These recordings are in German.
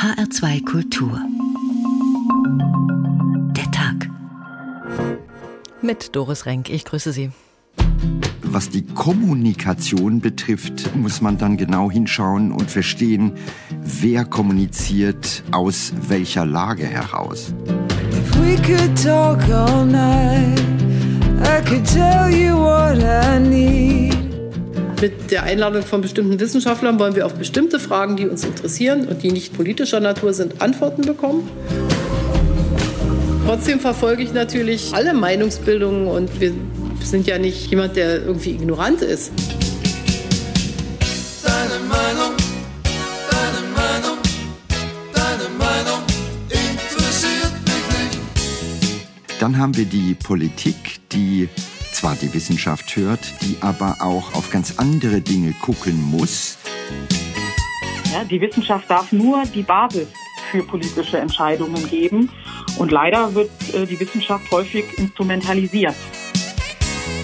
HR2 Kultur. Der Tag. Mit Doris Renk, ich grüße Sie. Was die Kommunikation betrifft, muss man dann genau hinschauen und verstehen, wer kommuniziert aus welcher Lage heraus. If we could talk all night, I could tell you what I need. Mit der Einladung von bestimmten Wissenschaftlern wollen wir auf bestimmte Fragen, die uns interessieren und die nicht politischer Natur sind, Antworten bekommen. Trotzdem verfolge ich natürlich alle Meinungsbildungen und wir sind ja nicht jemand, der irgendwie ignorant ist. Deine Meinung, deine Meinung, deine Meinung interessiert mich nicht. Dann haben wir die Politik, die zwar die Wissenschaft hört, die aber auch auf ganz andere Dinge gucken muss. Ja, die Wissenschaft darf nur die Basis für politische Entscheidungen geben. Und leider wird äh, die Wissenschaft häufig instrumentalisiert.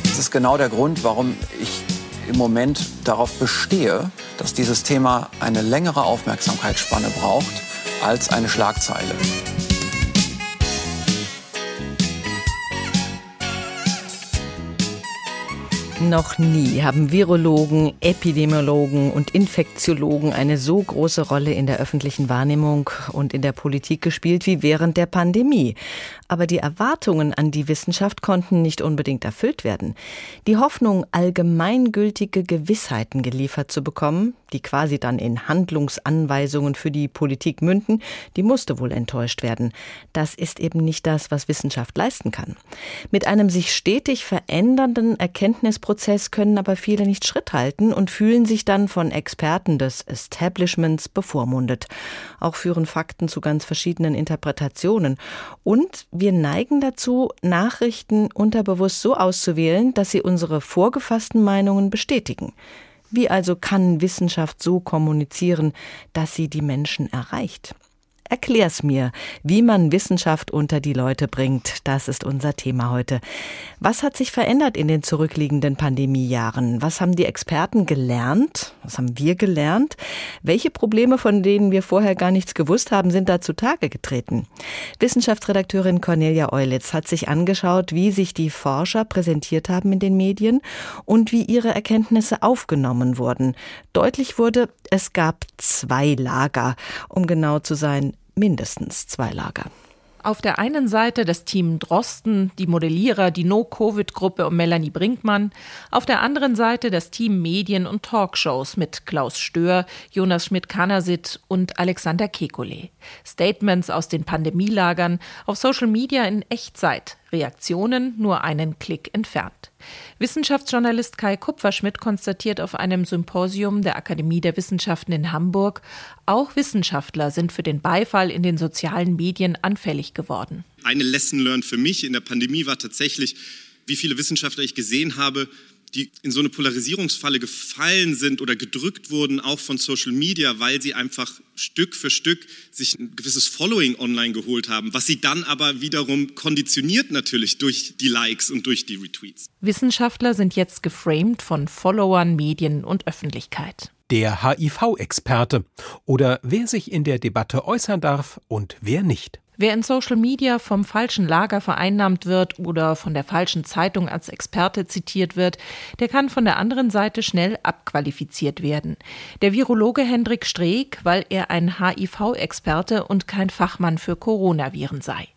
Das ist genau der Grund, warum ich im Moment darauf bestehe, dass dieses Thema eine längere Aufmerksamkeitsspanne braucht als eine Schlagzeile. Noch nie haben Virologen, Epidemiologen und Infektiologen eine so große Rolle in der öffentlichen Wahrnehmung und in der Politik gespielt wie während der Pandemie. Aber die Erwartungen an die Wissenschaft konnten nicht unbedingt erfüllt werden. Die Hoffnung, allgemeingültige Gewissheiten geliefert zu bekommen, die quasi dann in Handlungsanweisungen für die Politik münden, die musste wohl enttäuscht werden. Das ist eben nicht das, was Wissenschaft leisten kann. Mit einem sich stetig verändernden Erkenntnisprozess können aber viele nicht Schritt halten und fühlen sich dann von Experten des Establishments bevormundet. Auch führen Fakten zu ganz verschiedenen Interpretationen. Und wir neigen dazu, Nachrichten unterbewusst so auszuwählen, dass sie unsere vorgefassten Meinungen bestätigen. Wie also kann Wissenschaft so kommunizieren, dass sie die Menschen erreicht? Erklär's mir, wie man Wissenschaft unter die Leute bringt. Das ist unser Thema heute. Was hat sich verändert in den zurückliegenden Pandemiejahren? Was haben die Experten gelernt? Was haben wir gelernt? Welche Probleme, von denen wir vorher gar nichts gewusst haben, sind da zutage getreten? Wissenschaftsredakteurin Cornelia Eulitz hat sich angeschaut, wie sich die Forscher präsentiert haben in den Medien und wie ihre Erkenntnisse aufgenommen wurden. Deutlich wurde, es gab zwei Lager, um genau zu sein, mindestens zwei Lager. Auf der einen Seite das Team Drosten, die Modellierer, die No-Covid-Gruppe und Melanie Brinkmann. Auf der anderen Seite das Team Medien und Talkshows mit Klaus Stör, Jonas Schmidt-Kanasit und Alexander Kekulé. Statements aus den Pandemielagern auf Social Media in Echtzeit. Reaktionen nur einen Klick entfernt. Wissenschaftsjournalist Kai Kupferschmidt konstatiert auf einem Symposium der Akademie der Wissenschaften in Hamburg, auch Wissenschaftler sind für den Beifall in den sozialen Medien anfällig geworden. Eine Lesson learned für mich in der Pandemie war tatsächlich, wie viele Wissenschaftler ich gesehen habe, die in so eine Polarisierungsfalle gefallen sind oder gedrückt wurden, auch von Social Media, weil sie einfach Stück für Stück sich ein gewisses Following online geholt haben, was sie dann aber wiederum konditioniert natürlich durch die Likes und durch die Retweets. Wissenschaftler sind jetzt geframed von Followern, Medien und Öffentlichkeit. Der HIV-Experte oder wer sich in der Debatte äußern darf und wer nicht. Wer in Social Media vom falschen Lager vereinnahmt wird oder von der falschen Zeitung als Experte zitiert wird, der kann von der anderen Seite schnell abqualifiziert werden. Der Virologe Hendrik Streeck, weil er ein HIV-Experte und kein Fachmann für Coronaviren sei.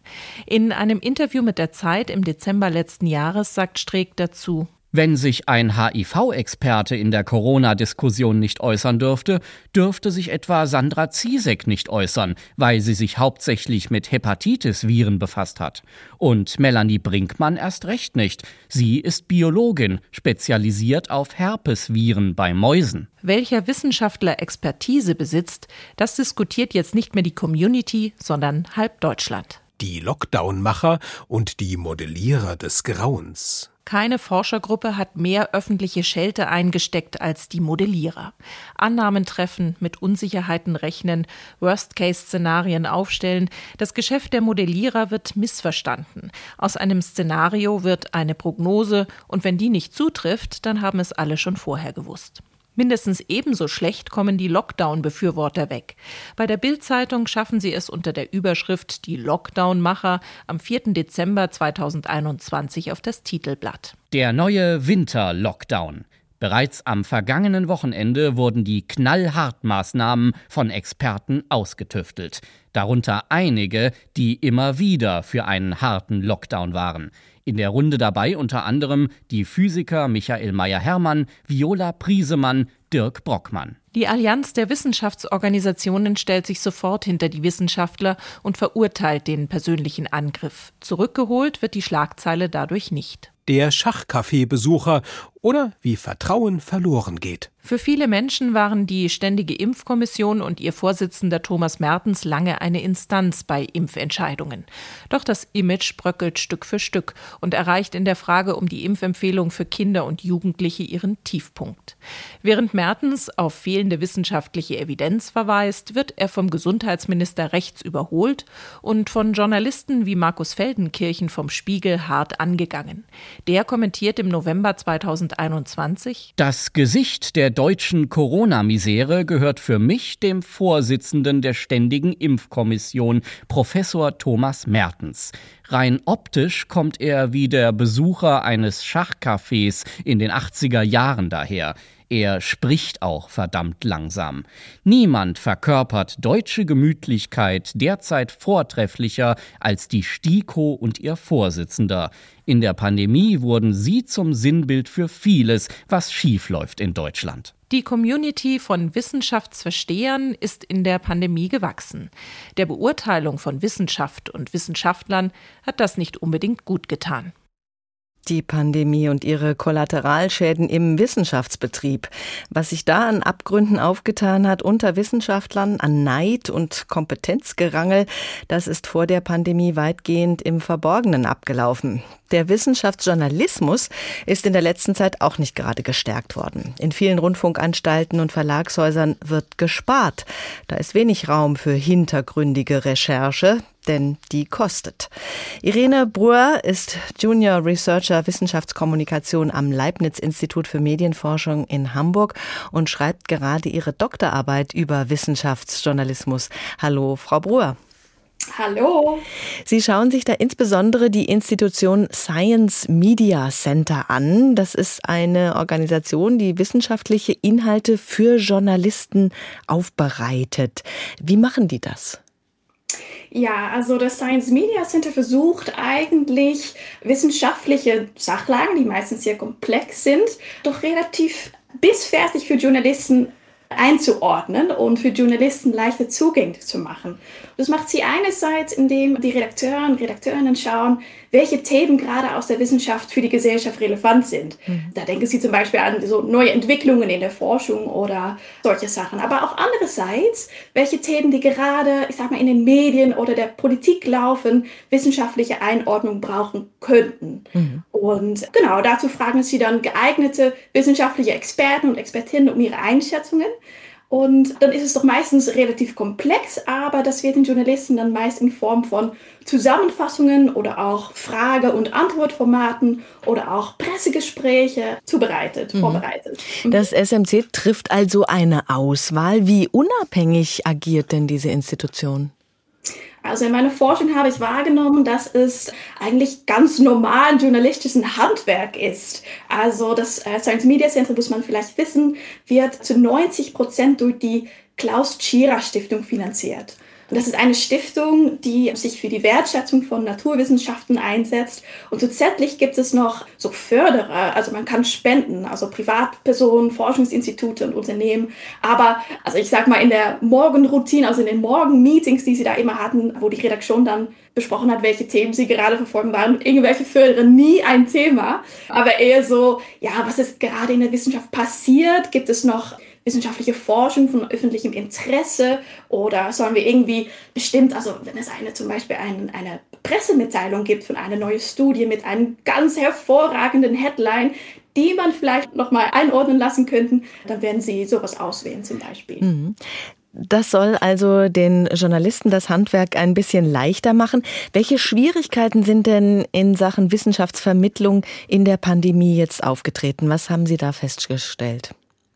In einem Interview mit der Zeit im Dezember letzten Jahres sagt Streeck dazu, wenn sich ein HIV-Experte in der Corona-Diskussion nicht äußern dürfte, dürfte sich etwa Sandra Ziesek nicht äußern, weil sie sich hauptsächlich mit Hepatitis-Viren befasst hat. Und Melanie Brinkmann erst recht nicht. Sie ist Biologin, spezialisiert auf Herpesviren bei Mäusen. Welcher Wissenschaftler Expertise besitzt, das diskutiert jetzt nicht mehr die Community, sondern halb Deutschland. Die Lockdown-Macher und die Modellierer des Grauens. Keine Forschergruppe hat mehr öffentliche Schelte eingesteckt als die Modellierer. Annahmen treffen, mit Unsicherheiten rechnen, Worst-Case-Szenarien aufstellen. Das Geschäft der Modellierer wird missverstanden. Aus einem Szenario wird eine Prognose und wenn die nicht zutrifft, dann haben es alle schon vorher gewusst. Mindestens ebenso schlecht kommen die Lockdown-Befürworter weg. Bei der Bild-Zeitung schaffen sie es unter der Überschrift Die Lockdown-Macher am 4. Dezember 2021 auf das Titelblatt. Der neue Winter-Lockdown. Bereits am vergangenen Wochenende wurden die Knallhartmaßnahmen von Experten ausgetüftelt. Darunter einige, die immer wieder für einen harten Lockdown waren. In der Runde dabei unter anderem die Physiker Michael Meyer-Hermann, Viola Priesemann, Dirk Brockmann. Die Allianz der Wissenschaftsorganisationen stellt sich sofort hinter die Wissenschaftler und verurteilt den persönlichen Angriff. Zurückgeholt wird die Schlagzeile dadurch nicht. Der Schachcafé-Besucher oder wie Vertrauen verloren geht. Für viele Menschen waren die Ständige Impfkommission und ihr Vorsitzender Thomas Mertens lange eine Instanz bei Impfentscheidungen. Doch das Image bröckelt Stück für Stück und erreicht in der Frage um die Impfempfehlung für Kinder und Jugendliche ihren Tiefpunkt. Während Mertens auf fehlende wissenschaftliche Evidenz verweist, wird er vom Gesundheitsminister rechts überholt und von Journalisten wie Markus Feldenkirchen vom Spiegel hart angegangen. Der kommentiert im November 2021 Das Gesicht der deutschen Corona-Misere gehört für mich dem Vorsitzenden der Ständigen Impfkommission, Professor Thomas Mertens. Rein optisch kommt er wie der Besucher eines Schachcafés in den 80er Jahren daher. Er spricht auch verdammt langsam. Niemand verkörpert deutsche Gemütlichkeit derzeit vortrefflicher als die STIKO und ihr Vorsitzender. In der Pandemie wurden sie zum Sinnbild für vieles, was schiefläuft in Deutschland. Die Community von Wissenschaftsverstehern ist in der Pandemie gewachsen. Der Beurteilung von Wissenschaft und Wissenschaftlern hat das nicht unbedingt gut getan. Die Pandemie und ihre Kollateralschäden im Wissenschaftsbetrieb. Was sich da an Abgründen aufgetan hat unter Wissenschaftlern, an Neid und Kompetenzgerangel, das ist vor der Pandemie weitgehend im Verborgenen abgelaufen. Der Wissenschaftsjournalismus ist in der letzten Zeit auch nicht gerade gestärkt worden. In vielen Rundfunkanstalten und Verlagshäusern wird gespart. Da ist wenig Raum für hintergründige Recherche, denn die kostet. Irene Breuer ist Junior Researcher Wissenschaftskommunikation am Leibniz-Institut für Medienforschung in Hamburg und schreibt gerade ihre Doktorarbeit über Wissenschaftsjournalismus. Hallo, Frau Breuer. Hallo. Sie schauen sich da insbesondere die Institution Science Media Center an. Das ist eine Organisation, die wissenschaftliche Inhalte für Journalisten aufbereitet. Wie machen die das? Ja, also das Science Media Center versucht eigentlich wissenschaftliche Sachlagen, die meistens sehr komplex sind, doch relativ bisfertig für Journalisten einzuordnen und für Journalisten leichter zugänglich zu machen. Das macht sie einerseits, indem die Redakteure und Redakteurinnen schauen, welche Themen gerade aus der Wissenschaft für die Gesellschaft relevant sind. Mhm. Da denken sie zum Beispiel an so neue Entwicklungen in der Forschung oder solche Sachen. Aber auch andererseits, welche Themen, die gerade, ich sag mal, in den Medien oder der Politik laufen, wissenschaftliche Einordnung brauchen könnten. Mhm. Und genau, dazu fragen sie dann geeignete wissenschaftliche Experten und Expertinnen um ihre Einschätzungen. Und dann ist es doch meistens relativ komplex, aber das wird den Journalisten dann meist in Form von Zusammenfassungen oder auch Frage- und Antwortformaten oder auch Pressegespräche zubereitet, mhm. vorbereitet. Das SMC trifft also eine Auswahl. Wie unabhängig agiert denn diese Institution? Also in meiner Forschung habe ich wahrgenommen, dass es eigentlich ganz normal journalistischen Handwerk ist. Also das äh, Science Media Center, muss man vielleicht wissen, wird zu 90 Prozent durch die Klaus Tschira Stiftung finanziert. Das ist eine Stiftung, die sich für die Wertschätzung von Naturwissenschaften einsetzt. Und zusätzlich gibt es noch so Förderer, also man kann spenden, also Privatpersonen, Forschungsinstitute und Unternehmen. Aber, also ich sag mal, in der Morgenroutine, also in den Morgenmeetings, die sie da immer hatten, wo die Redaktion dann besprochen hat, welche Themen sie gerade verfolgen, waren irgendwelche Förderer nie ein Thema. Aber eher so, ja, was ist gerade in der Wissenschaft passiert? Gibt es noch wissenschaftliche Forschung von öffentlichem Interesse oder sollen wir irgendwie bestimmt, also wenn es eine zum Beispiel ein, eine Pressemitteilung gibt von einer neuen Studie mit einem ganz hervorragenden Headline, die man vielleicht nochmal einordnen lassen könnten, dann werden sie sowas auswählen zum Beispiel. Mhm. Das soll also den Journalisten das Handwerk ein bisschen leichter machen. Welche Schwierigkeiten sind denn in Sachen Wissenschaftsvermittlung in der Pandemie jetzt aufgetreten? Was haben Sie da festgestellt?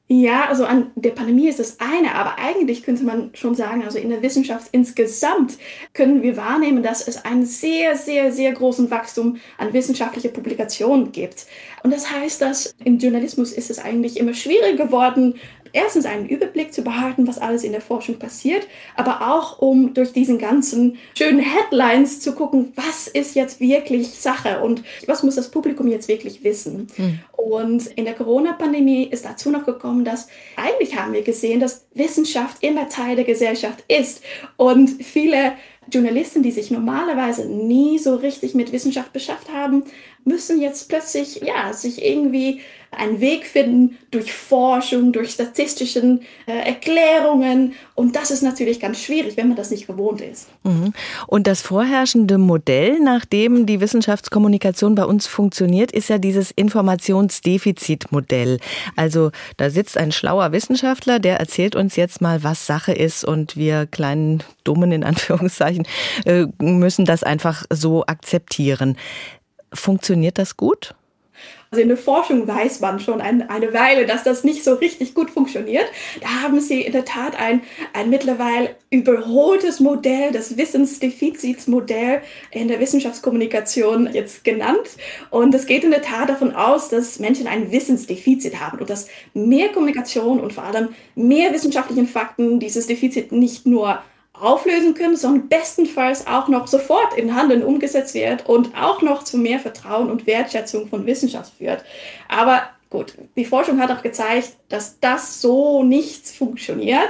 Ja, also an der Pandemie ist das eine, aber eigentlich könnte man schon sagen, also in der Wissenschaft insgesamt können wir wahrnehmen, dass es einen sehr, sehr, sehr großen Wachstum an wissenschaftlicher Publikationen gibt. Und das heißt, dass im Journalismus ist es eigentlich immer schwieriger geworden, erstens einen Überblick zu behalten, was alles in der Forschung passiert, aber auch um durch diesen ganzen schönen Headlines zu gucken, was ist jetzt wirklich Sache und was muss das Publikum jetzt wirklich wissen. Mhm. Und in der Corona-Pandemie ist dazu noch gekommen, dass eigentlich haben wir gesehen, dass Wissenschaft immer Teil der Gesellschaft ist und viele Journalisten, die sich normalerweise nie so richtig mit Wissenschaft beschäftigt haben, müssen jetzt plötzlich ja sich irgendwie einen Weg finden durch Forschung, durch statistischen äh, Erklärungen. Und das ist natürlich ganz schwierig, wenn man das nicht gewohnt ist. Mhm. Und das vorherrschende Modell, nach dem die Wissenschaftskommunikation bei uns funktioniert, ist ja dieses Informationsdefizitmodell. Also da sitzt ein schlauer Wissenschaftler, der erzählt uns jetzt mal, was Sache ist und wir kleinen Dummen in Anführungszeichen äh, müssen das einfach so akzeptieren. Funktioniert das gut? Also in der Forschung weiß man schon ein, eine Weile, dass das nicht so richtig gut funktioniert. Da haben sie in der Tat ein, ein mittlerweile überholtes Modell, das Wissensdefizitsmodell in der Wissenschaftskommunikation jetzt genannt. Und es geht in der Tat davon aus, dass Menschen ein Wissensdefizit haben und dass mehr Kommunikation und vor allem mehr wissenschaftlichen Fakten dieses Defizit nicht nur auflösen können, sondern bestenfalls auch noch sofort in Handeln umgesetzt wird und auch noch zu mehr Vertrauen und Wertschätzung von Wissenschaft führt. Aber gut, die Forschung hat auch gezeigt, dass das so nicht funktioniert.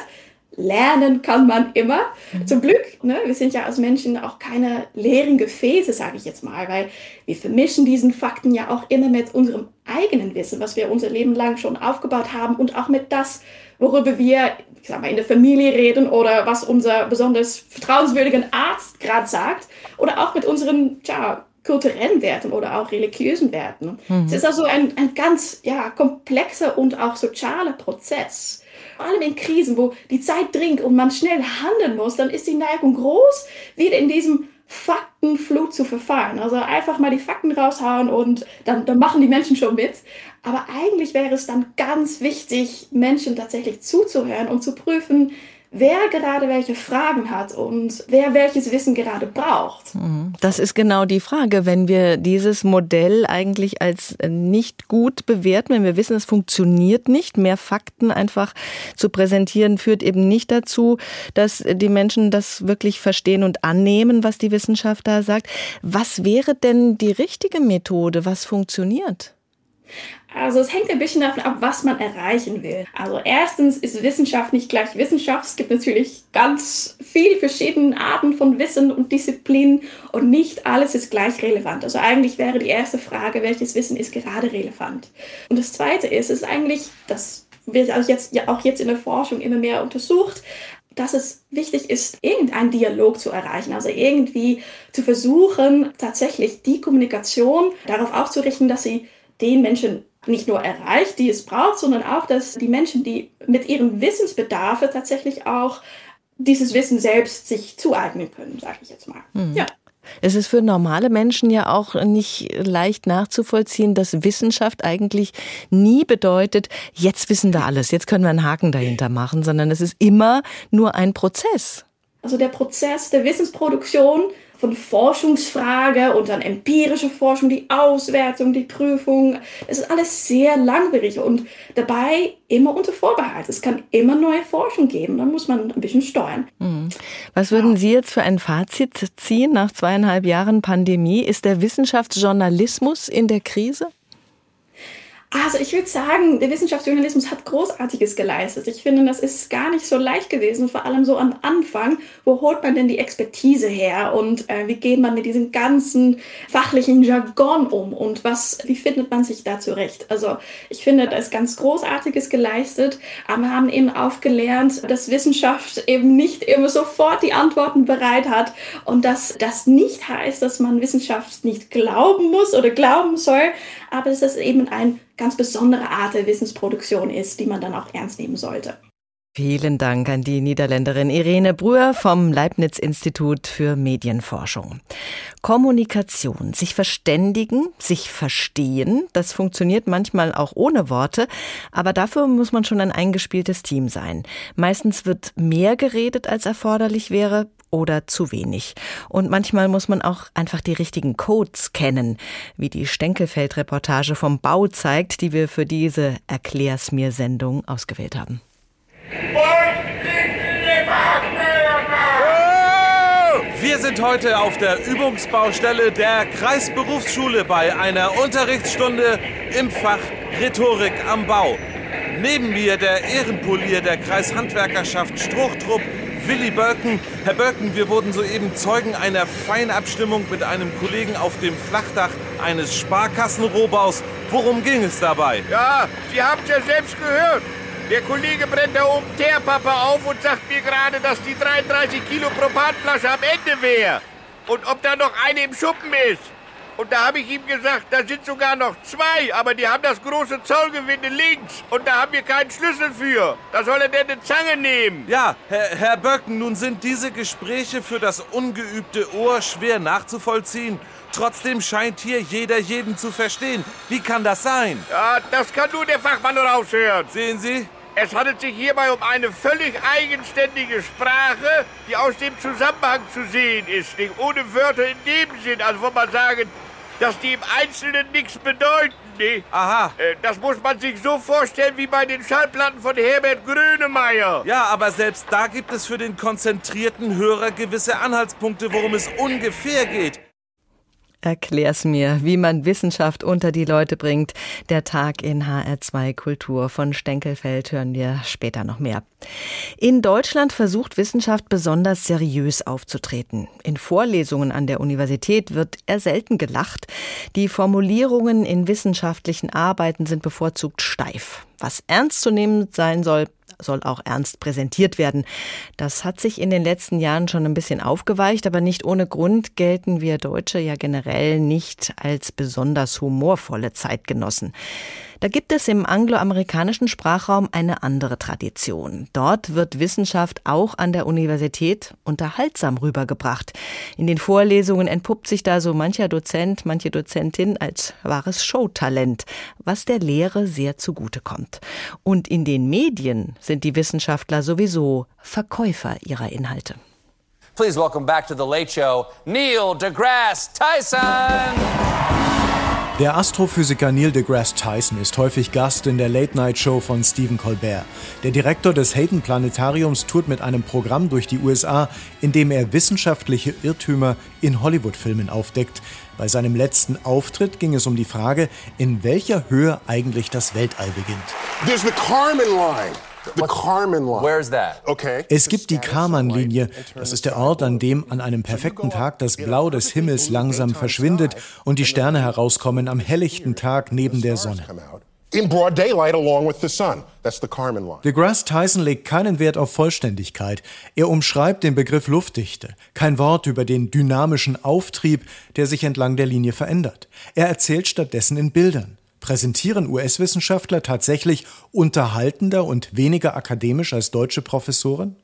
Lernen kann man immer. Mhm. Zum Glück, ne, wir sind ja als Menschen auch keine leeren Gefäße, sage ich jetzt mal, weil wir vermischen diesen Fakten ja auch immer mit unserem eigenen Wissen, was wir unser Leben lang schon aufgebaut haben und auch mit das, worüber wir ich sag mal, in der Familie reden oder was unser besonders vertrauenswürdiger Arzt gerade sagt oder auch mit unseren tja, kulturellen Werten oder auch religiösen Werten. Mhm. Es ist also ein, ein ganz ja, komplexer und auch sozialer Prozess. Vor allem in Krisen, wo die Zeit dringt und man schnell handeln muss, dann ist die Neigung groß, wieder in diesem Faktenflut zu verfallen. Also einfach mal die Fakten raushauen und dann, dann machen die Menschen schon mit. Aber eigentlich wäre es dann ganz wichtig, Menschen tatsächlich zuzuhören und zu prüfen, wer gerade welche Fragen hat und wer welches Wissen gerade braucht. Mhm. Das ist genau die Frage. Wenn wir dieses Modell eigentlich als nicht gut bewerten, wenn wir wissen, es funktioniert nicht, mehr Fakten einfach zu präsentieren, führt eben nicht dazu, dass die Menschen das wirklich verstehen und annehmen, was die Wissenschaft da sagt. Was wäre denn die richtige Methode? Was funktioniert? Also es hängt ein bisschen davon ab, was man erreichen will. Also erstens ist Wissenschaft nicht gleich Wissenschaft. Es gibt natürlich ganz viele verschiedene Arten von Wissen und Disziplinen und nicht alles ist gleich relevant. Also eigentlich wäre die erste Frage, welches Wissen ist gerade relevant? Und das zweite ist, ist eigentlich, das wird also jetzt ja auch jetzt in der Forschung immer mehr untersucht, dass es wichtig ist, irgendeinen Dialog zu erreichen, also irgendwie zu versuchen, tatsächlich die Kommunikation darauf auszurichten, dass sie den Menschen nicht nur erreicht, die es braucht, sondern auch, dass die Menschen, die mit ihren Wissensbedarfe tatsächlich auch dieses Wissen selbst sich zueignen können, sage ich jetzt mal. Mhm. Ja. Es ist für normale Menschen ja auch nicht leicht nachzuvollziehen, dass Wissenschaft eigentlich nie bedeutet, jetzt wissen wir alles, jetzt können wir einen Haken dahinter machen, sondern es ist immer nur ein Prozess. Also der Prozess der Wissensproduktion von Forschungsfrage und dann empirische Forschung, die Auswertung, die Prüfung. Es ist alles sehr langwierig und dabei immer unter Vorbehalt. Es kann immer neue Forschung geben. Da muss man ein bisschen steuern. Mhm. Was würden Sie jetzt für ein Fazit ziehen nach zweieinhalb Jahren Pandemie? Ist der Wissenschaftsjournalismus in der Krise? Also ich würde sagen, der Wissenschaftsjournalismus hat Großartiges geleistet. Ich finde, das ist gar nicht so leicht gewesen, vor allem so am Anfang. Wo holt man denn die Expertise her und äh, wie geht man mit diesem ganzen fachlichen Jargon um und was, wie findet man sich da zurecht? Also ich finde, da ist ganz Großartiges geleistet, aber wir haben eben aufgelernt, dass Wissenschaft eben nicht immer sofort die Antworten bereit hat und dass das nicht heißt, dass man Wissenschaft nicht glauben muss oder glauben soll, aber dass das eben ein ganz besondere Art der Wissensproduktion ist, die man dann auch ernst nehmen sollte. Vielen Dank an die Niederländerin Irene Brühr vom Leibniz-Institut für Medienforschung. Kommunikation, sich verständigen, sich verstehen, das funktioniert manchmal auch ohne Worte, aber dafür muss man schon ein eingespieltes Team sein. Meistens wird mehr geredet, als erforderlich wäre oder zu wenig. Und manchmal muss man auch einfach die richtigen Codes kennen, wie die Stenkelfeld-Reportage vom Bau zeigt, die wir für diese Erklär's mir Sendung ausgewählt haben. Wir sind heute auf der Übungsbaustelle der Kreisberufsschule bei einer Unterrichtsstunde im Fach Rhetorik am Bau. Neben mir der Ehrenpolier der Kreishandwerkerschaft Struchtrupp, Willi Bölken. Herr Bölken, wir wurden soeben Zeugen einer Feinabstimmung mit einem Kollegen auf dem Flachdach eines Sparkassenrohbaus. Worum ging es dabei? Ja, Sie haben es ja selbst gehört. Der Kollege brennt da oben Teerpappe auf und sagt mir gerade, dass die 33 Kilo Propanflasche am Ende wäre. Und ob da noch eine im Schuppen ist. Und da habe ich ihm gesagt, da sind sogar noch zwei, aber die haben das große Zollgewinde links. Und da haben wir keinen Schlüssel für. Da soll er denn eine Zange nehmen. Ja, Herr, Herr Böcken, nun sind diese Gespräche für das ungeübte Ohr schwer nachzuvollziehen. Trotzdem scheint hier jeder jeden zu verstehen. Wie kann das sein? Ja, das kann nur der Fachmann raushören. Sehen Sie? Es handelt sich hierbei um eine völlig eigenständige Sprache, die aus dem Zusammenhang zu sehen ist. Nicht ohne Wörter in dem Sinn, also wo man sagen, dass die im Einzelnen nichts bedeuten. Nee. Aha. Äh, das muss man sich so vorstellen wie bei den Schallplatten von Herbert Grönemeyer. Ja, aber selbst da gibt es für den konzentrierten Hörer gewisse Anhaltspunkte, worum es ungefähr geht. Erklär's mir, wie man Wissenschaft unter die Leute bringt. Der Tag in HR2 Kultur von Stenkelfeld hören wir später noch mehr. In Deutschland versucht Wissenschaft besonders seriös aufzutreten. In Vorlesungen an der Universität wird eher selten gelacht. Die Formulierungen in wissenschaftlichen Arbeiten sind bevorzugt steif. Was ernstzunehmend sein soll, soll auch ernst präsentiert werden. Das hat sich in den letzten Jahren schon ein bisschen aufgeweicht, aber nicht ohne Grund gelten wir Deutsche ja generell nicht als besonders humorvolle Zeitgenossen. Da gibt es im angloamerikanischen Sprachraum eine andere Tradition. Dort wird Wissenschaft auch an der Universität unterhaltsam rübergebracht. In den Vorlesungen entpuppt sich da so mancher Dozent, manche Dozentin als wahres Showtalent, was der Lehre sehr zugute kommt. Und in den Medien sind die Wissenschaftler sowieso Verkäufer ihrer Inhalte. Please welcome back to the Late Show, Neil deGrasse Tyson. Der Astrophysiker Neil deGrasse Tyson ist häufig Gast in der Late-Night-Show von Stephen Colbert. Der Direktor des Hayden Planetariums tourt mit einem Programm durch die USA, in dem er wissenschaftliche Irrtümer in Hollywood-Filmen aufdeckt. Bei seinem letzten Auftritt ging es um die Frage, in welcher Höhe eigentlich das Weltall beginnt. There's the Karman line. The Karman line. Where's that? Okay. Es gibt die Karman-Linie. Das ist der Ort, an dem an einem perfekten Tag das Blau des Himmels langsam verschwindet und die Sterne herauskommen am helllichten Tag neben der Sonne. In broad daylight along with the sun. That's the Karman line. DeGrasse Tyson legt keinen Wert auf Vollständigkeit. Er umschreibt den Begriff Luftdichte. Kein Wort über den dynamischen Auftrieb, der sich entlang der Linie verändert. Er erzählt stattdessen in Bildern. Präsentieren US-Wissenschaftler tatsächlich unterhaltender und weniger akademisch als deutsche Professoren?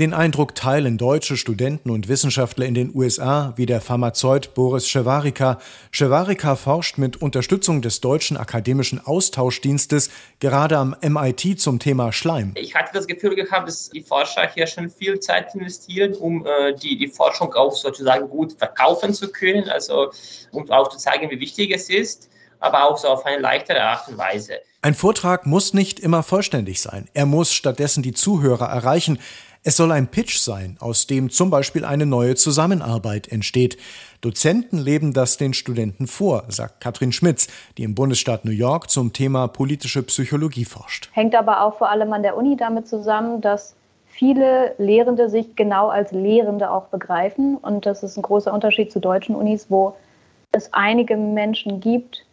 Den Eindruck teilen deutsche Studenten und Wissenschaftler in den USA wie der Pharmazeut Boris Schewarika. Schewarika forscht mit Unterstützung des deutschen akademischen Austauschdienstes gerade am MIT zum Thema Schleim. Ich hatte das Gefühl gehabt, dass die Forscher hier schon viel Zeit investieren, um äh, die, die Forschung auch sozusagen gut verkaufen zu können, also um auch zu zeigen, wie wichtig es ist aber auch so auf eine leichtere Art und Weise. Ein Vortrag muss nicht immer vollständig sein. Er muss stattdessen die Zuhörer erreichen. Es soll ein Pitch sein, aus dem zum Beispiel eine neue Zusammenarbeit entsteht. Dozenten leben das den Studenten vor, sagt Katrin Schmitz, die im Bundesstaat New York zum Thema politische Psychologie forscht. Hängt aber auch vor allem an der Uni damit zusammen, dass viele Lehrende sich genau als Lehrende auch begreifen. Und das ist ein großer Unterschied zu deutschen Unis, wo es einige Menschen gibt,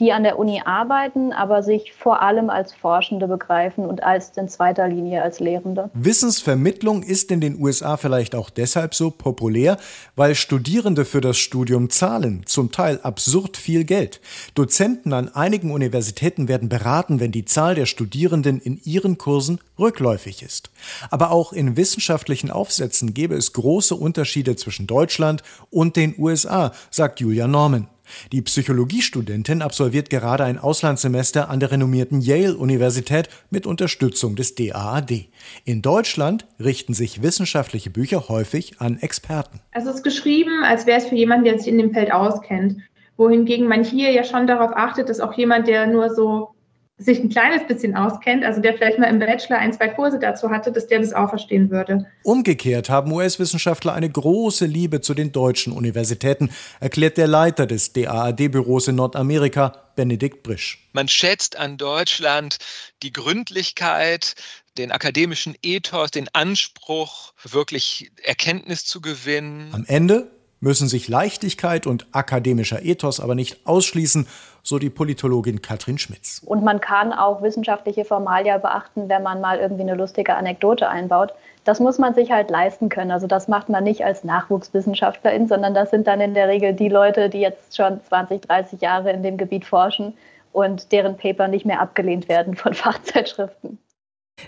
die an der Uni arbeiten, aber sich vor allem als Forschende begreifen und als in zweiter Linie als Lehrende. Wissensvermittlung ist in den USA vielleicht auch deshalb so populär, weil Studierende für das Studium zahlen, zum Teil absurd viel Geld. Dozenten an einigen Universitäten werden beraten, wenn die Zahl der Studierenden in ihren Kursen rückläufig ist. Aber auch in wissenschaftlichen Aufsätzen gäbe es große Unterschiede zwischen Deutschland und den USA, sagt Julia Norman. Die Psychologiestudentin absolviert gerade ein Auslandssemester an der renommierten Yale-Universität mit Unterstützung des DAAD. In Deutschland richten sich wissenschaftliche Bücher häufig an Experten. Also es ist geschrieben, als wäre es für jemanden, der sich in dem Feld auskennt. Wohingegen man hier ja schon darauf achtet, dass auch jemand, der nur so sich ein kleines bisschen auskennt, also der vielleicht mal im Bachelor ein, zwei Kurse dazu hatte, dass der das auch verstehen würde. Umgekehrt haben US-Wissenschaftler eine große Liebe zu den deutschen Universitäten, erklärt der Leiter des DAAD-Büros in Nordamerika, Benedikt Brisch. Man schätzt an Deutschland die Gründlichkeit, den akademischen Ethos, den Anspruch, wirklich Erkenntnis zu gewinnen. Am Ende müssen sich Leichtigkeit und akademischer Ethos aber nicht ausschließen, so die Politologin Katrin Schmitz. Und man kann auch wissenschaftliche Formalia beachten, wenn man mal irgendwie eine lustige Anekdote einbaut. Das muss man sich halt leisten können. Also das macht man nicht als Nachwuchswissenschaftlerin, sondern das sind dann in der Regel die Leute, die jetzt schon 20, 30 Jahre in dem Gebiet forschen und deren Paper nicht mehr abgelehnt werden von Fachzeitschriften.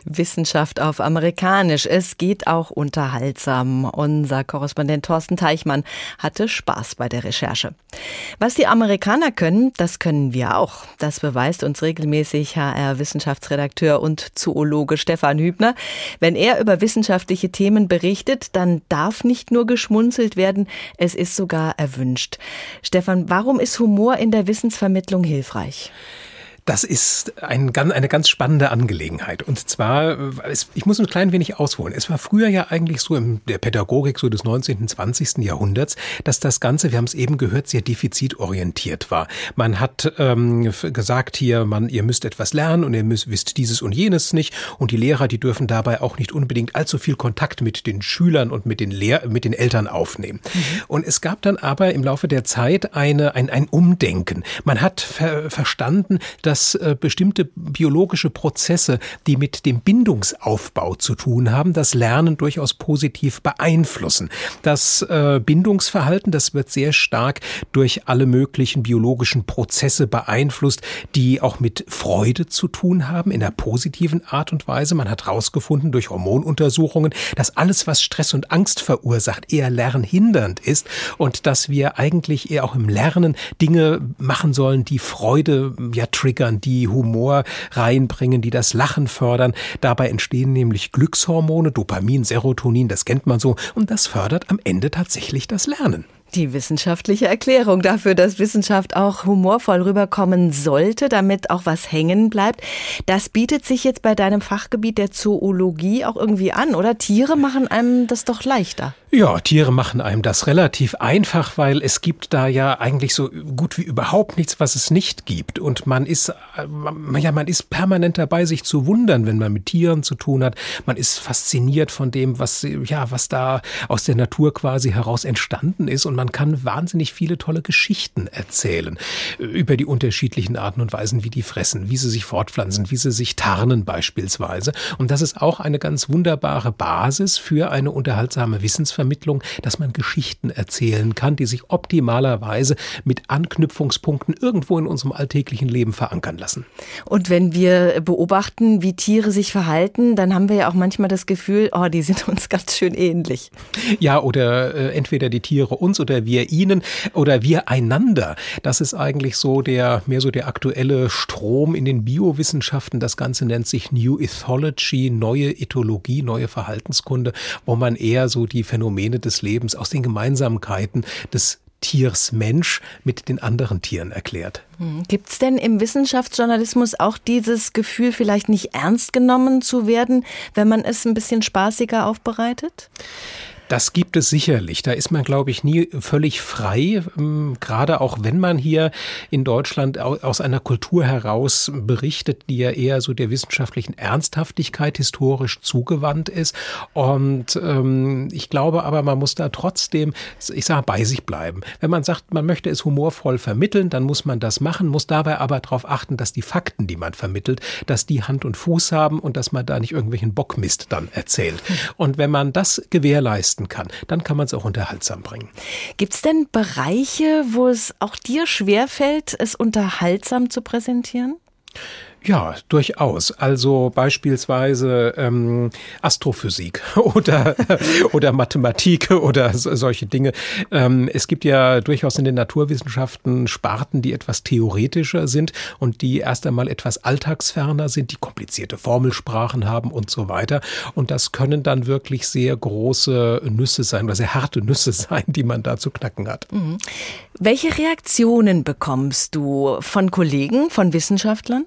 Wissenschaft auf Amerikanisch. Es geht auch unterhaltsam. Unser Korrespondent Thorsten Teichmann hatte Spaß bei der Recherche. Was die Amerikaner können, das können wir auch. Das beweist uns regelmäßig HR-Wissenschaftsredakteur und Zoologe Stefan Hübner. Wenn er über wissenschaftliche Themen berichtet, dann darf nicht nur geschmunzelt werden, es ist sogar erwünscht. Stefan, warum ist Humor in der Wissensvermittlung hilfreich? Das ist ein, eine ganz spannende Angelegenheit. Und zwar, ich muss ein klein wenig ausholen. Es war früher ja eigentlich so in der Pädagogik so des 19., 20. Jahrhunderts, dass das Ganze, wir haben es eben gehört, sehr defizitorientiert war. Man hat ähm, gesagt hier, man, ihr müsst etwas lernen und ihr müsst, wisst dieses und jenes nicht. Und die Lehrer, die dürfen dabei auch nicht unbedingt allzu viel Kontakt mit den Schülern und mit den, Lehr mit den Eltern aufnehmen. Mhm. Und es gab dann aber im Laufe der Zeit eine, ein, ein Umdenken. Man hat ver verstanden, dass dass äh, bestimmte biologische Prozesse, die mit dem Bindungsaufbau zu tun haben, das Lernen durchaus positiv beeinflussen. Das äh, Bindungsverhalten, das wird sehr stark durch alle möglichen biologischen Prozesse beeinflusst, die auch mit Freude zu tun haben, in einer positiven Art und Weise. Man hat herausgefunden durch Hormonuntersuchungen, dass alles, was Stress und Angst verursacht, eher lernhindernd ist und dass wir eigentlich eher auch im Lernen Dinge machen sollen, die Freude ja triggern triggern, die Humor reinbringen, die das Lachen fördern. Dabei entstehen nämlich Glückshormone, Dopamin, Serotonin, das kennt man so, und das fördert am Ende tatsächlich das Lernen. Die wissenschaftliche Erklärung dafür, dass Wissenschaft auch humorvoll rüberkommen sollte, damit auch was hängen bleibt, das bietet sich jetzt bei deinem Fachgebiet der Zoologie auch irgendwie an, oder? Tiere machen einem das doch leichter. Ja, Tiere machen einem das relativ einfach, weil es gibt da ja eigentlich so gut wie überhaupt nichts, was es nicht gibt. Und man ist, äh, ja, man ist permanent dabei, sich zu wundern, wenn man mit Tieren zu tun hat. Man ist fasziniert von dem, was, ja, was da aus der Natur quasi heraus entstanden ist. Und man kann wahnsinnig viele tolle Geschichten erzählen über die unterschiedlichen Arten und Weisen, wie die fressen, wie sie sich fortpflanzen, wie sie sich tarnen beispielsweise. Und das ist auch eine ganz wunderbare Basis für eine unterhaltsame Wissensvermittlung Wissensvermittlung, dass man Geschichten erzählen kann, die sich optimalerweise mit Anknüpfungspunkten irgendwo in unserem alltäglichen Leben verankern lassen. Und wenn wir beobachten, wie Tiere sich verhalten, dann haben wir ja auch manchmal das Gefühl, oh, die sind uns ganz schön ähnlich. Ja, oder äh, entweder die Tiere uns oder wir ihnen oder wir einander. Das ist eigentlich so der, mehr so der aktuelle Strom in den Biowissenschaften. Das Ganze nennt sich New Ethology, neue Ethologie, neue Verhaltenskunde, wo man eher so die Phänomene Phänomene des Lebens, aus den Gemeinsamkeiten des Tiers Mensch mit den anderen Tieren erklärt. Hm. Gibt es denn im Wissenschaftsjournalismus auch dieses Gefühl, vielleicht nicht ernst genommen zu werden, wenn man es ein bisschen spaßiger aufbereitet? Das gibt es sicherlich. Da ist man, glaube ich, nie völlig frei. Ähm, gerade auch wenn man hier in Deutschland aus einer Kultur heraus berichtet, die ja eher so der wissenschaftlichen Ernsthaftigkeit historisch zugewandt ist. Und ähm, ich glaube aber, man muss da trotzdem, ich sage, bei sich bleiben. Wenn man sagt, man möchte es humorvoll vermitteln, dann muss man das machen, muss dabei aber darauf achten, dass die Fakten, die man vermittelt, dass die Hand und Fuß haben und dass man da nicht irgendwelchen Bockmist dann erzählt. Und wenn man das gewährleisten kann, dann kann man es auch unterhaltsam bringen. Gibt es denn Bereiche, wo es auch dir schwerfällt, es unterhaltsam zu präsentieren? Ja, durchaus. Also beispielsweise ähm, Astrophysik oder, oder Mathematik oder so, solche Dinge. Ähm, es gibt ja durchaus in den Naturwissenschaften Sparten, die etwas theoretischer sind und die erst einmal etwas alltagsferner sind, die komplizierte Formelsprachen haben und so weiter. Und das können dann wirklich sehr große Nüsse sein oder sehr harte Nüsse sein, die man da zu knacken hat. Mhm. Welche Reaktionen bekommst du von Kollegen, von Wissenschaftlern?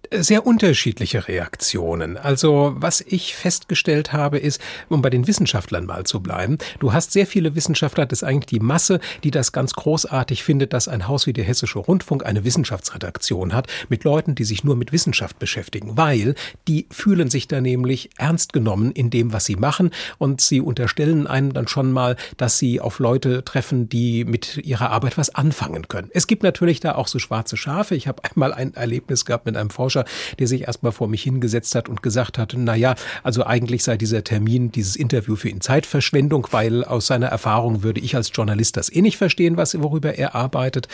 sehr unterschiedliche Reaktionen. Also was ich festgestellt habe, ist, um bei den Wissenschaftlern mal zu bleiben, du hast sehr viele Wissenschaftler, das ist eigentlich die Masse, die das ganz großartig findet, dass ein Haus wie der Hessische Rundfunk eine Wissenschaftsredaktion hat, mit Leuten, die sich nur mit Wissenschaft beschäftigen, weil die fühlen sich da nämlich ernst genommen in dem, was sie machen und sie unterstellen einem dann schon mal, dass sie auf Leute treffen, die mit ihrer Arbeit was anfangen können. Es gibt natürlich da auch so schwarze Schafe. Ich habe einmal ein Erlebnis gehabt mit einem Forscher, Forscher, der sich erstmal vor mich hingesetzt hat und gesagt hat, na ja, also eigentlich sei dieser Termin, dieses Interview für ihn Zeitverschwendung, weil aus seiner Erfahrung würde ich als Journalist das eh nicht verstehen, was, worüber er arbeitet.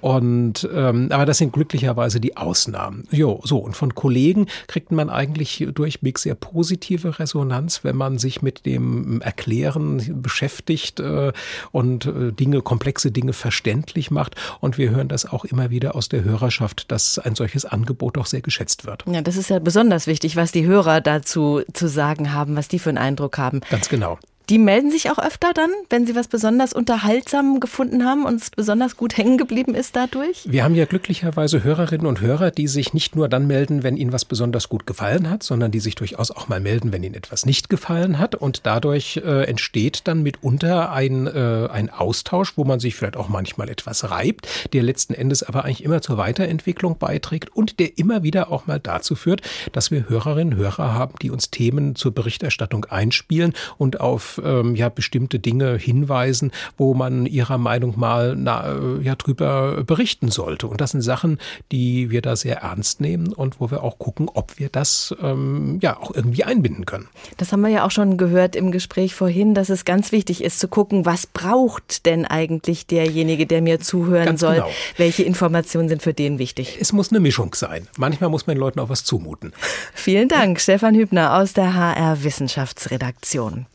Und, ähm, aber das sind glücklicherweise die Ausnahmen. Jo, so. Und von Kollegen kriegt man eigentlich durchweg sehr positive Resonanz, wenn man sich mit dem Erklären beschäftigt äh, und äh, Dinge, komplexe Dinge verständlich macht. Und wir hören das auch immer wieder aus der Hörerschaft, dass ein solches Angebot doch sehr geschätzt wird. Ja, das ist ja besonders wichtig, was die Hörer dazu zu sagen haben, was die für einen Eindruck haben. Ganz genau. Die melden sich auch öfter dann, wenn sie was besonders unterhaltsam gefunden haben und es besonders gut hängen geblieben ist dadurch? Wir haben ja glücklicherweise Hörerinnen und Hörer, die sich nicht nur dann melden, wenn ihnen was besonders gut gefallen hat, sondern die sich durchaus auch mal melden, wenn ihnen etwas nicht gefallen hat. Und dadurch äh, entsteht dann mitunter ein, äh, ein Austausch, wo man sich vielleicht auch manchmal etwas reibt, der letzten Endes aber eigentlich immer zur Weiterentwicklung beiträgt und der immer wieder auch mal dazu führt, dass wir Hörerinnen und Hörer haben, die uns Themen zur Berichterstattung einspielen und auf ähm, ja bestimmte Dinge hinweisen, wo man ihrer Meinung mal na, äh, ja drüber berichten sollte. Und das sind Sachen, die wir da sehr ernst nehmen und wo wir auch gucken, ob wir das ähm, ja auch irgendwie einbinden können. Das haben wir ja auch schon gehört im Gespräch vorhin, dass es ganz wichtig ist zu gucken, was braucht denn eigentlich derjenige, der mir zuhören ganz soll? Genau. Welche Informationen sind für den wichtig? Es muss eine Mischung sein. Manchmal muss man den Leuten auch was zumuten. Vielen Dank, Stefan Hübner aus der HR Wissenschaftsredaktion.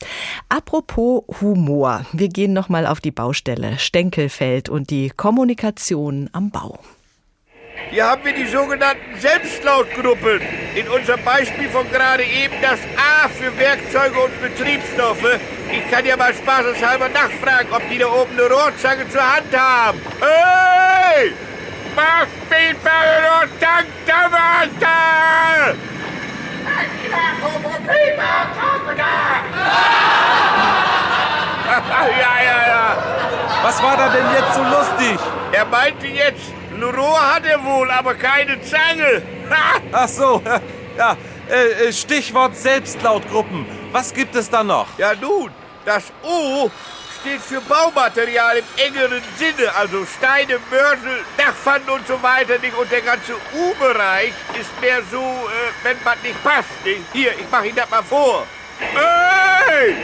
Apropos Humor, wir gehen noch mal auf die Baustelle Stenkelfeld und die Kommunikation am Bau. Hier haben wir die sogenannten Selbstlautgruppen. In unserem Beispiel von gerade eben das A für Werkzeuge und Betriebsstoffe. Ich kann ja mal spaßeshalber nachfragen, ob die da oben eine Rohrzange zur Hand haben. Hey! Mach mich und dank der Warte! Ja, ja, ja. Was war da denn jetzt so lustig? Er meinte jetzt, ein Rohr hat er wohl, aber keine Zange. Ach so, ja. Äh, äh, Stichwort Selbstlautgruppen. Was gibt es da noch? Ja nun, das O steht für Baumaterial im engeren Sinne, also Steine, Mörtel, Dachpfannen und so weiter nicht. Und der ganze U-Bereich ist mehr so, äh, wenn man nicht passt. Nicht? Hier, ich mache Ihnen das mal vor. Hey!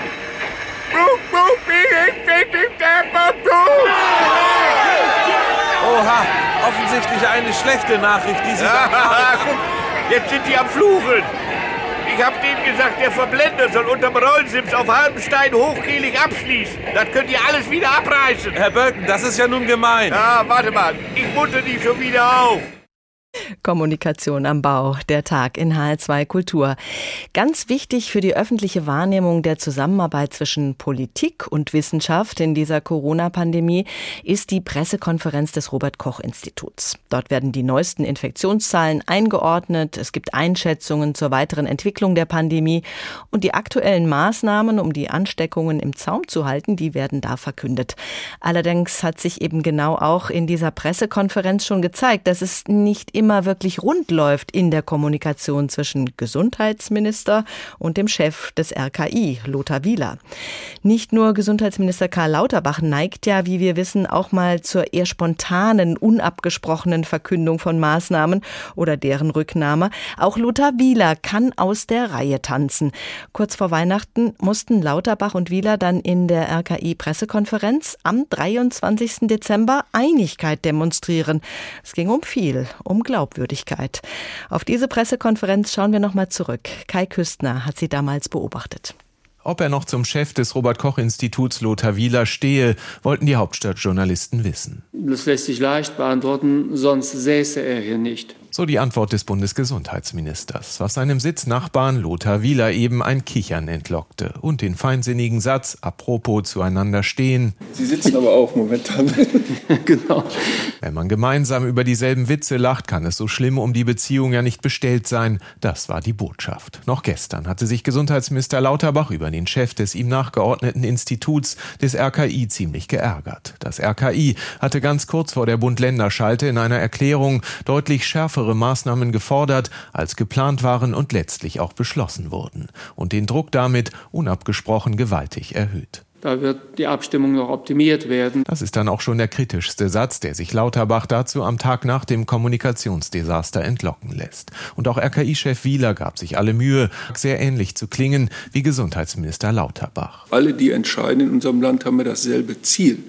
Oha, offensichtlich eine schlechte Nachricht, die Sie Guck, jetzt sind die am Fluchen. Ich hab dem gesagt, der Verblender soll unterm Rollsims auf halbem Stein hochkehlig abschließen. Das könnt ihr alles wieder abreißen. Herr Bölken, das ist ja nun gemein. Ja, warte mal. Ich munter die schon wieder auf. Kommunikation am Bau, der Tag in HR2 Kultur. Ganz wichtig für die öffentliche Wahrnehmung der Zusammenarbeit zwischen Politik und Wissenschaft in dieser Corona-Pandemie ist die Pressekonferenz des Robert Koch Instituts. Dort werden die neuesten Infektionszahlen eingeordnet, es gibt Einschätzungen zur weiteren Entwicklung der Pandemie und die aktuellen Maßnahmen, um die Ansteckungen im Zaum zu halten, die werden da verkündet. Allerdings hat sich eben genau auch in dieser Pressekonferenz schon gezeigt, dass es nicht immer immer wirklich rund läuft in der Kommunikation zwischen Gesundheitsminister und dem Chef des RKI, Lothar Wieler. Nicht nur Gesundheitsminister Karl Lauterbach neigt ja, wie wir wissen, auch mal zur eher spontanen, unabgesprochenen Verkündung von Maßnahmen oder deren Rücknahme. Auch Lothar Wieler kann aus der Reihe tanzen. Kurz vor Weihnachten mussten Lauterbach und Wieler dann in der RKI-Pressekonferenz am 23. Dezember Einigkeit demonstrieren. Es ging um viel, um Glaubwürdigkeit. Auf diese Pressekonferenz schauen wir nochmal zurück. Kai Küstner hat sie damals beobachtet. Ob er noch zum Chef des Robert Koch Instituts Lothar Wieler stehe, wollten die Hauptstadtjournalisten wissen. Das lässt sich leicht beantworten, sonst säße er hier nicht. So die Antwort des Bundesgesundheitsministers, was seinem Sitznachbarn Lothar Wieler eben ein Kichern entlockte und den feinsinnigen Satz, apropos zueinander stehen. Sie sitzen aber auch momentan. genau. Wenn man gemeinsam über dieselben Witze lacht, kann es so schlimm um die Beziehung ja nicht bestellt sein. Das war die Botschaft. Noch gestern hatte sich Gesundheitsminister Lauterbach über den Chef des ihm nachgeordneten Instituts des RKI ziemlich geärgert. Das RKI hatte ganz kurz vor der Bund-Länder-Schalte in einer Erklärung deutlich schärfere schärfere Maßnahmen gefordert, als geplant waren und letztlich auch beschlossen wurden und den Druck damit unabgesprochen gewaltig erhöht. Da wird die Abstimmung noch optimiert werden. Das ist dann auch schon der kritischste Satz, der sich Lauterbach dazu am Tag nach dem Kommunikationsdesaster entlocken lässt. Und auch RKI-Chef Wieler gab sich alle Mühe, sehr ähnlich zu klingen wie Gesundheitsminister Lauterbach. Alle, die entscheiden in unserem Land, haben wir dasselbe Ziel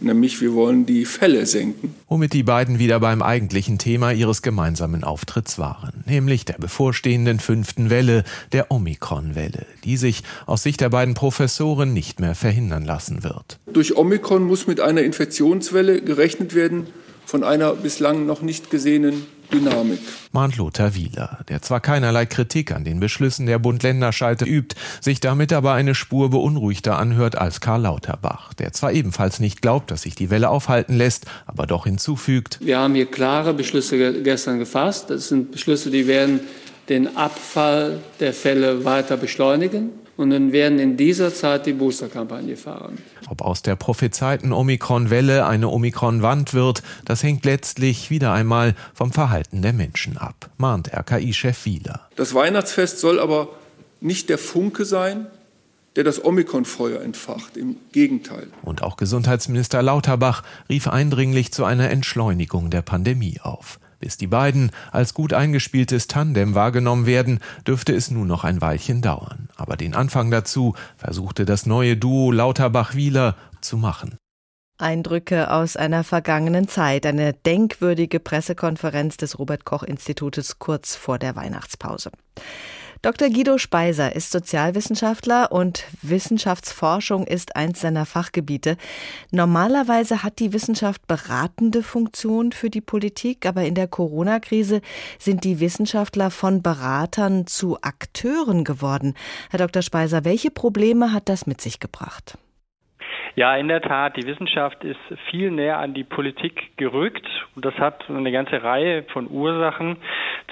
nämlich wir wollen die Fälle senken. Womit die beiden wieder beim eigentlichen Thema ihres gemeinsamen Auftritts waren, nämlich der bevorstehenden fünften Welle, der Omikron-Welle, die sich aus Sicht der beiden Professoren nicht mehr verhindern lassen wird. Durch Omikron muss mit einer Infektionswelle gerechnet werden, von einer bislang noch nicht gesehenen Dynamik. Mahnt Lothar Wieler, der zwar keinerlei Kritik an den Beschlüssen der Bund-Länder-Schalte übt, sich damit aber eine Spur beunruhigter anhört als Karl Lauterbach, der zwar ebenfalls nicht glaubt, dass sich die Welle aufhalten lässt, aber doch hinzufügt. Wir haben hier klare Beschlüsse gestern gefasst. Das sind Beschlüsse, die werden den Abfall der Fälle weiter beschleunigen und dann werden in dieser Zeit die Boosterkampagne fahren. Ob aus der prophezeiten Omikron-Welle eine Omikron-Wand wird, das hängt letztlich wieder einmal vom Verhalten der Menschen ab, mahnt RKI-Chef Wieler. Das Weihnachtsfest soll aber nicht der Funke sein, der das Omikron-Feuer entfacht. Im Gegenteil. Und auch Gesundheitsminister Lauterbach rief eindringlich zu einer Entschleunigung der Pandemie auf. Bis die beiden als gut eingespieltes Tandem wahrgenommen werden, dürfte es nun noch ein Weilchen dauern. Aber den Anfang dazu versuchte das neue Duo Lauterbach-Wieler zu machen. Eindrücke aus einer vergangenen Zeit, eine denkwürdige Pressekonferenz des Robert Koch Institutes kurz vor der Weihnachtspause. Dr. Guido Speiser ist Sozialwissenschaftler und Wissenschaftsforschung ist eins seiner Fachgebiete. Normalerweise hat die Wissenschaft beratende Funktion für die Politik, aber in der Corona-Krise sind die Wissenschaftler von Beratern zu Akteuren geworden. Herr Dr. Speiser, welche Probleme hat das mit sich gebracht? Ja, in der Tat, die Wissenschaft ist viel näher an die Politik gerückt und das hat eine ganze Reihe von Ursachen.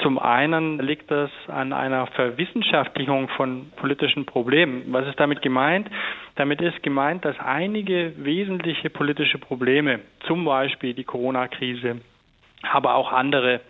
Zum einen liegt das an einer Verwissenschaftlichung von politischen Problemen. Was ist damit gemeint? Damit ist gemeint, dass einige wesentliche politische Probleme, zum Beispiel die Corona-Krise, aber auch andere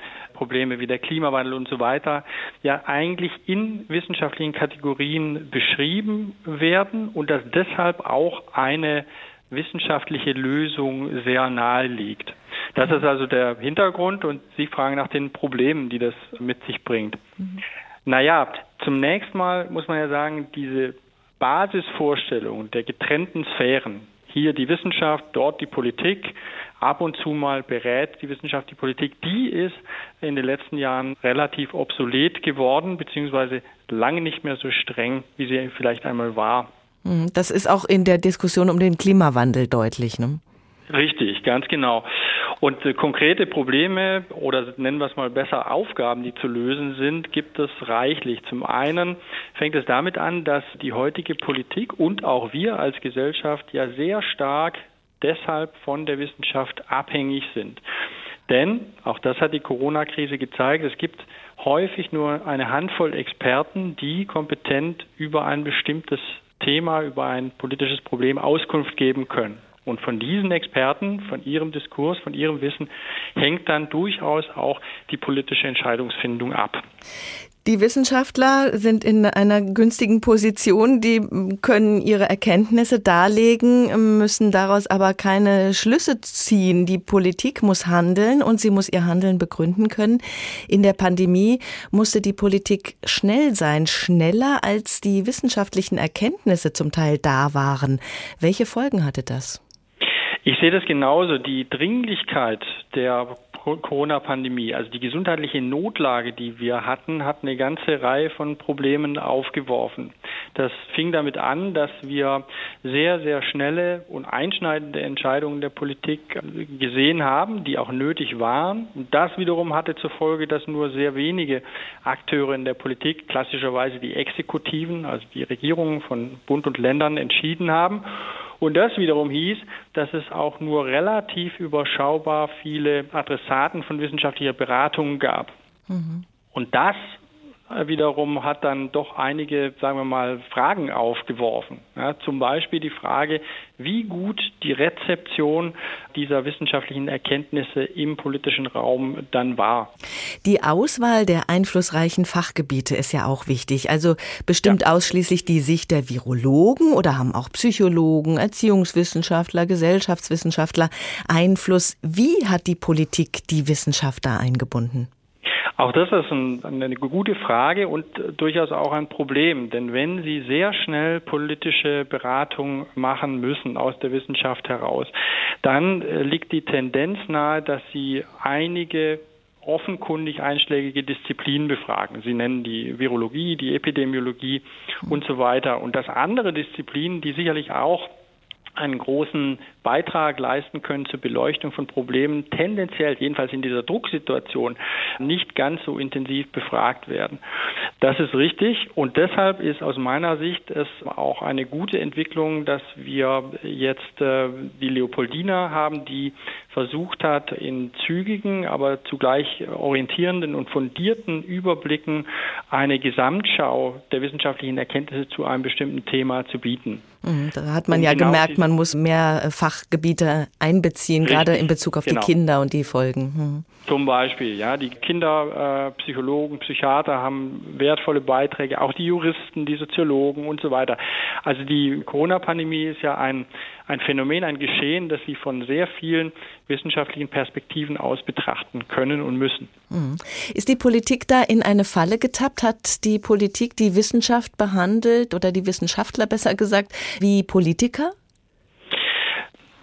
Probleme wie der Klimawandel und so weiter, ja eigentlich in wissenschaftlichen Kategorien beschrieben werden und dass deshalb auch eine wissenschaftliche Lösung sehr nahe liegt. Das ist also der Hintergrund und Sie fragen nach den Problemen, die das mit sich bringt. Mhm. Naja, zunächst mal muss man ja sagen, diese Basisvorstellung der getrennten Sphären, hier die Wissenschaft, dort die Politik, ab und zu mal berät die Wissenschaft die Politik, die ist in den letzten Jahren relativ obsolet geworden, beziehungsweise lange nicht mehr so streng, wie sie vielleicht einmal war. Hm, das ist auch in der Diskussion um den Klimawandel deutlich. Ne? Richtig. Ganz genau. Und äh, konkrete Probleme oder nennen wir es mal besser Aufgaben, die zu lösen sind, gibt es reichlich. Zum einen fängt es damit an, dass die heutige Politik und auch wir als Gesellschaft ja sehr stark deshalb von der Wissenschaft abhängig sind. Denn, auch das hat die Corona-Krise gezeigt, es gibt häufig nur eine Handvoll Experten, die kompetent über ein bestimmtes Thema, über ein politisches Problem Auskunft geben können. Und von diesen Experten, von ihrem Diskurs, von ihrem Wissen hängt dann durchaus auch die politische Entscheidungsfindung ab. Die Wissenschaftler sind in einer günstigen Position, die können ihre Erkenntnisse darlegen, müssen daraus aber keine Schlüsse ziehen. Die Politik muss handeln und sie muss ihr Handeln begründen können. In der Pandemie musste die Politik schnell sein, schneller als die wissenschaftlichen Erkenntnisse zum Teil da waren. Welche Folgen hatte das? Ich sehe das genauso. Die Dringlichkeit der Corona-Pandemie, also die gesundheitliche Notlage, die wir hatten, hat eine ganze Reihe von Problemen aufgeworfen. Das fing damit an, dass wir sehr, sehr schnelle und einschneidende Entscheidungen der Politik gesehen haben, die auch nötig waren. Und das wiederum hatte zur Folge, dass nur sehr wenige Akteure in der Politik, klassischerweise die Exekutiven, also die Regierungen von Bund und Ländern, entschieden haben. Und das wiederum hieß, dass es auch nur relativ überschaubar viele Adressaten von wissenschaftlicher Beratung gab. Mhm. Und das wiederum hat dann doch einige, sagen wir mal, Fragen aufgeworfen. Ja, zum Beispiel die Frage, wie gut die Rezeption dieser wissenschaftlichen Erkenntnisse im politischen Raum dann war. Die Auswahl der einflussreichen Fachgebiete ist ja auch wichtig. Also bestimmt ja. ausschließlich die Sicht der Virologen oder haben auch Psychologen, Erziehungswissenschaftler, Gesellschaftswissenschaftler Einfluss. Wie hat die Politik die Wissenschaft da eingebunden? Auch das ist ein, eine gute Frage und durchaus auch ein Problem. Denn wenn Sie sehr schnell politische Beratung machen müssen aus der Wissenschaft heraus, dann äh, liegt die Tendenz nahe, dass Sie einige offenkundig einschlägige Disziplinen befragen. Sie nennen die Virologie, die Epidemiologie und so weiter. Und dass andere Disziplinen, die sicherlich auch einen großen Beitrag leisten können zur Beleuchtung von Problemen, tendenziell jedenfalls in dieser Drucksituation nicht ganz so intensiv befragt werden. Das ist richtig und deshalb ist aus meiner Sicht es auch eine gute Entwicklung, dass wir jetzt äh, die Leopoldina haben, die versucht hat, in zügigen, aber zugleich orientierenden und fundierten Überblicken eine Gesamtschau der wissenschaftlichen Erkenntnisse zu einem bestimmten Thema zu bieten. Mhm, da hat man und ja genau gemerkt, man muss mehr Fachgebiete einbeziehen, Richtig, gerade in Bezug auf genau. die Kinder und die Folgen. Hm. Zum Beispiel, ja, die Kinderpsychologen, äh, Psychiater haben wertvolle Beiträge, auch die Juristen, die Soziologen und so weiter. Also die Corona-Pandemie ist ja ein, ein Phänomen, ein Geschehen, das sie von sehr vielen wissenschaftlichen Perspektiven aus betrachten können und müssen. Hm. Ist die Politik da in eine Falle getappt? Hat die Politik die Wissenschaft behandelt oder die Wissenschaftler besser gesagt wie Politiker?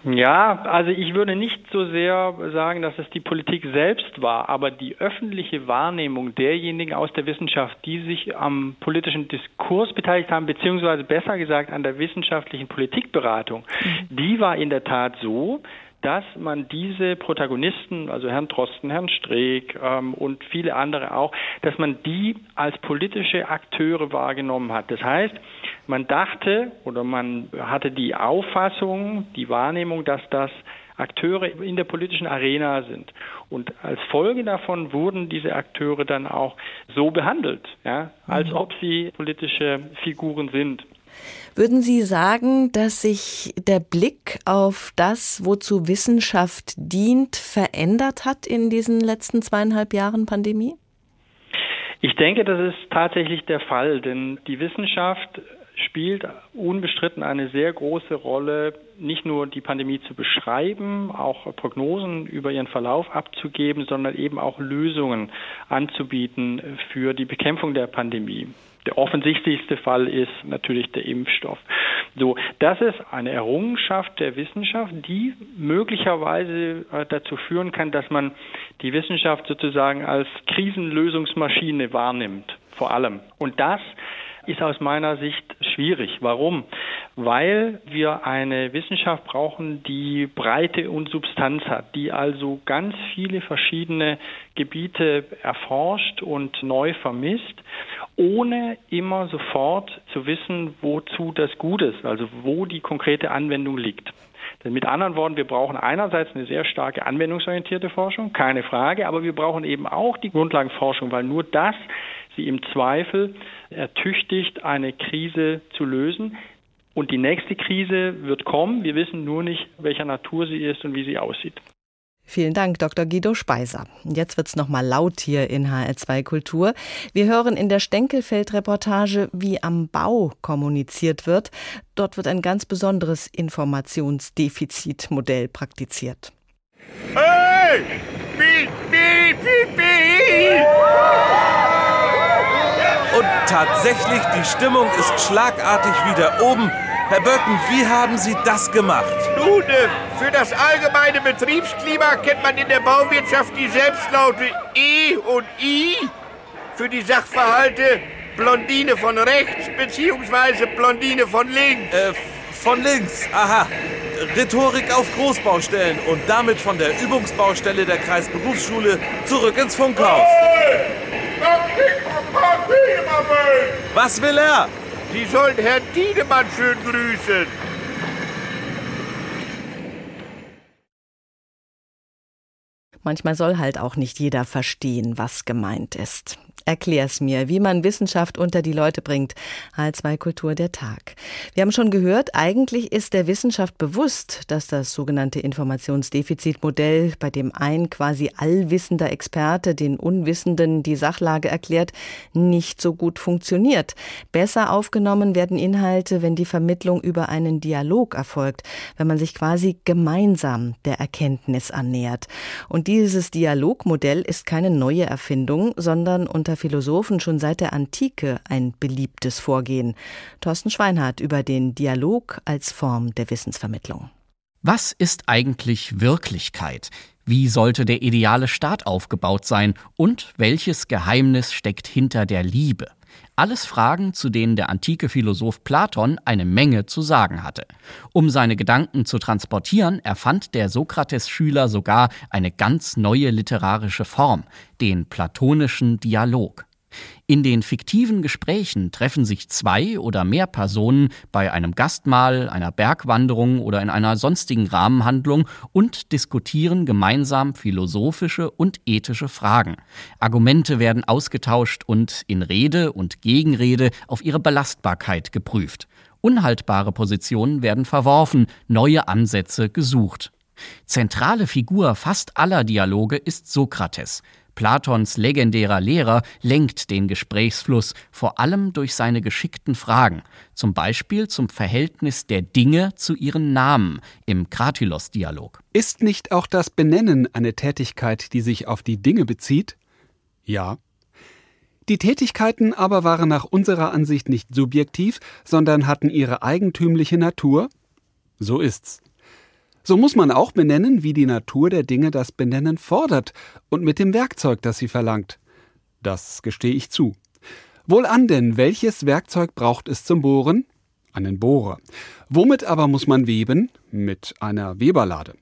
Ja, also ich würde nicht so sehr sagen, dass es die Politik selbst war, aber die öffentliche Wahrnehmung derjenigen aus der Wissenschaft, die sich am politischen Diskurs beteiligt haben, beziehungsweise besser gesagt an der wissenschaftlichen Politikberatung, mhm. die war in der Tat so, dass man diese Protagonisten, also Herrn Drosten, Herrn Streeck ähm, und viele andere auch, dass man die als politische Akteure wahrgenommen hat. Das heißt, man dachte oder man hatte die Auffassung, die Wahrnehmung, dass das Akteure in der politischen Arena sind. Und als Folge davon wurden diese Akteure dann auch so behandelt, ja, als mhm. ob sie politische Figuren sind. Würden Sie sagen, dass sich der Blick auf das, wozu Wissenschaft dient, verändert hat in diesen letzten zweieinhalb Jahren Pandemie? Ich denke, das ist tatsächlich der Fall, denn die Wissenschaft spielt unbestritten eine sehr große Rolle, nicht nur die Pandemie zu beschreiben, auch Prognosen über ihren Verlauf abzugeben, sondern eben auch Lösungen anzubieten für die Bekämpfung der Pandemie. Der offensichtlichste Fall ist natürlich der Impfstoff. So, das ist eine Errungenschaft der Wissenschaft, die möglicherweise äh, dazu führen kann, dass man die Wissenschaft sozusagen als Krisenlösungsmaschine wahrnimmt, vor allem. Und das ist aus meiner Sicht schwierig. Warum? weil wir eine Wissenschaft brauchen, die Breite und Substanz hat, die also ganz viele verschiedene Gebiete erforscht und neu vermisst, ohne immer sofort zu wissen, wozu das gut ist, also wo die konkrete Anwendung liegt. Denn mit anderen Worten, wir brauchen einerseits eine sehr starke anwendungsorientierte Forschung, keine Frage, aber wir brauchen eben auch die Grundlagenforschung, weil nur das sie im Zweifel ertüchtigt, eine Krise zu lösen. Und die nächste Krise wird kommen. Wir wissen nur nicht, welcher Natur sie ist und wie sie aussieht. Vielen Dank, Dr. Guido Speiser. Jetzt wird's noch mal laut hier in HR2 Kultur. Wir hören in der Stenkelfeld-Reportage, wie am Bau kommuniziert wird. Dort wird ein ganz besonderes Informationsdefizitmodell praktiziert. Hey! Beep, beep, beep, beep! Und tatsächlich, die Stimmung ist schlagartig wieder oben. Herr Böcken, wie haben Sie das gemacht? Nun, für das allgemeine Betriebsklima kennt man in der Bauwirtschaft die Selbstlaute E und I. Für die Sachverhalte Blondine von rechts bzw. Blondine von links. Äh, von links, aha. Rhetorik auf Großbaustellen und damit von der Übungsbaustelle der Kreisberufsschule zurück ins Funkhaus. Was will er? Sie sollen Herrn Tiedemann schön grüßen. Manchmal soll halt auch nicht jeder verstehen, was gemeint ist. Erklär's mir, wie man Wissenschaft unter die Leute bringt. H2 Kultur der Tag. Wir haben schon gehört, eigentlich ist der Wissenschaft bewusst, dass das sogenannte Informationsdefizitmodell, bei dem ein quasi allwissender Experte den Unwissenden die Sachlage erklärt, nicht so gut funktioniert. Besser aufgenommen werden Inhalte, wenn die Vermittlung über einen Dialog erfolgt, wenn man sich quasi gemeinsam der Erkenntnis annähert. Und dieses Dialogmodell ist keine neue Erfindung, sondern unter Philosophen schon seit der Antike ein beliebtes Vorgehen. Thorsten Schweinhardt über den Dialog als Form der Wissensvermittlung. Was ist eigentlich Wirklichkeit? Wie sollte der ideale Staat aufgebaut sein? Und welches Geheimnis steckt hinter der Liebe? Alles Fragen, zu denen der antike Philosoph Platon eine Menge zu sagen hatte. Um seine Gedanken zu transportieren, erfand der Sokrates-Schüler sogar eine ganz neue literarische Form, den platonischen Dialog. In den fiktiven Gesprächen treffen sich zwei oder mehr Personen bei einem Gastmahl, einer Bergwanderung oder in einer sonstigen Rahmenhandlung und diskutieren gemeinsam philosophische und ethische Fragen. Argumente werden ausgetauscht und in Rede und Gegenrede auf ihre Belastbarkeit geprüft. Unhaltbare Positionen werden verworfen, neue Ansätze gesucht. Zentrale Figur fast aller Dialoge ist Sokrates. Platons legendärer Lehrer lenkt den Gesprächsfluss vor allem durch seine geschickten Fragen, zum Beispiel zum Verhältnis der Dinge zu ihren Namen im Kratylos-Dialog. Ist nicht auch das Benennen eine Tätigkeit, die sich auf die Dinge bezieht? Ja. Die Tätigkeiten aber waren nach unserer Ansicht nicht subjektiv, sondern hatten ihre eigentümliche Natur? So ist's. So muss man auch benennen, wie die Natur der Dinge das Benennen fordert und mit dem Werkzeug, das sie verlangt. Das gestehe ich zu. Wohlan denn, welches Werkzeug braucht es zum Bohren? Einen Bohrer. Womit aber muss man weben? Mit einer Weberlade.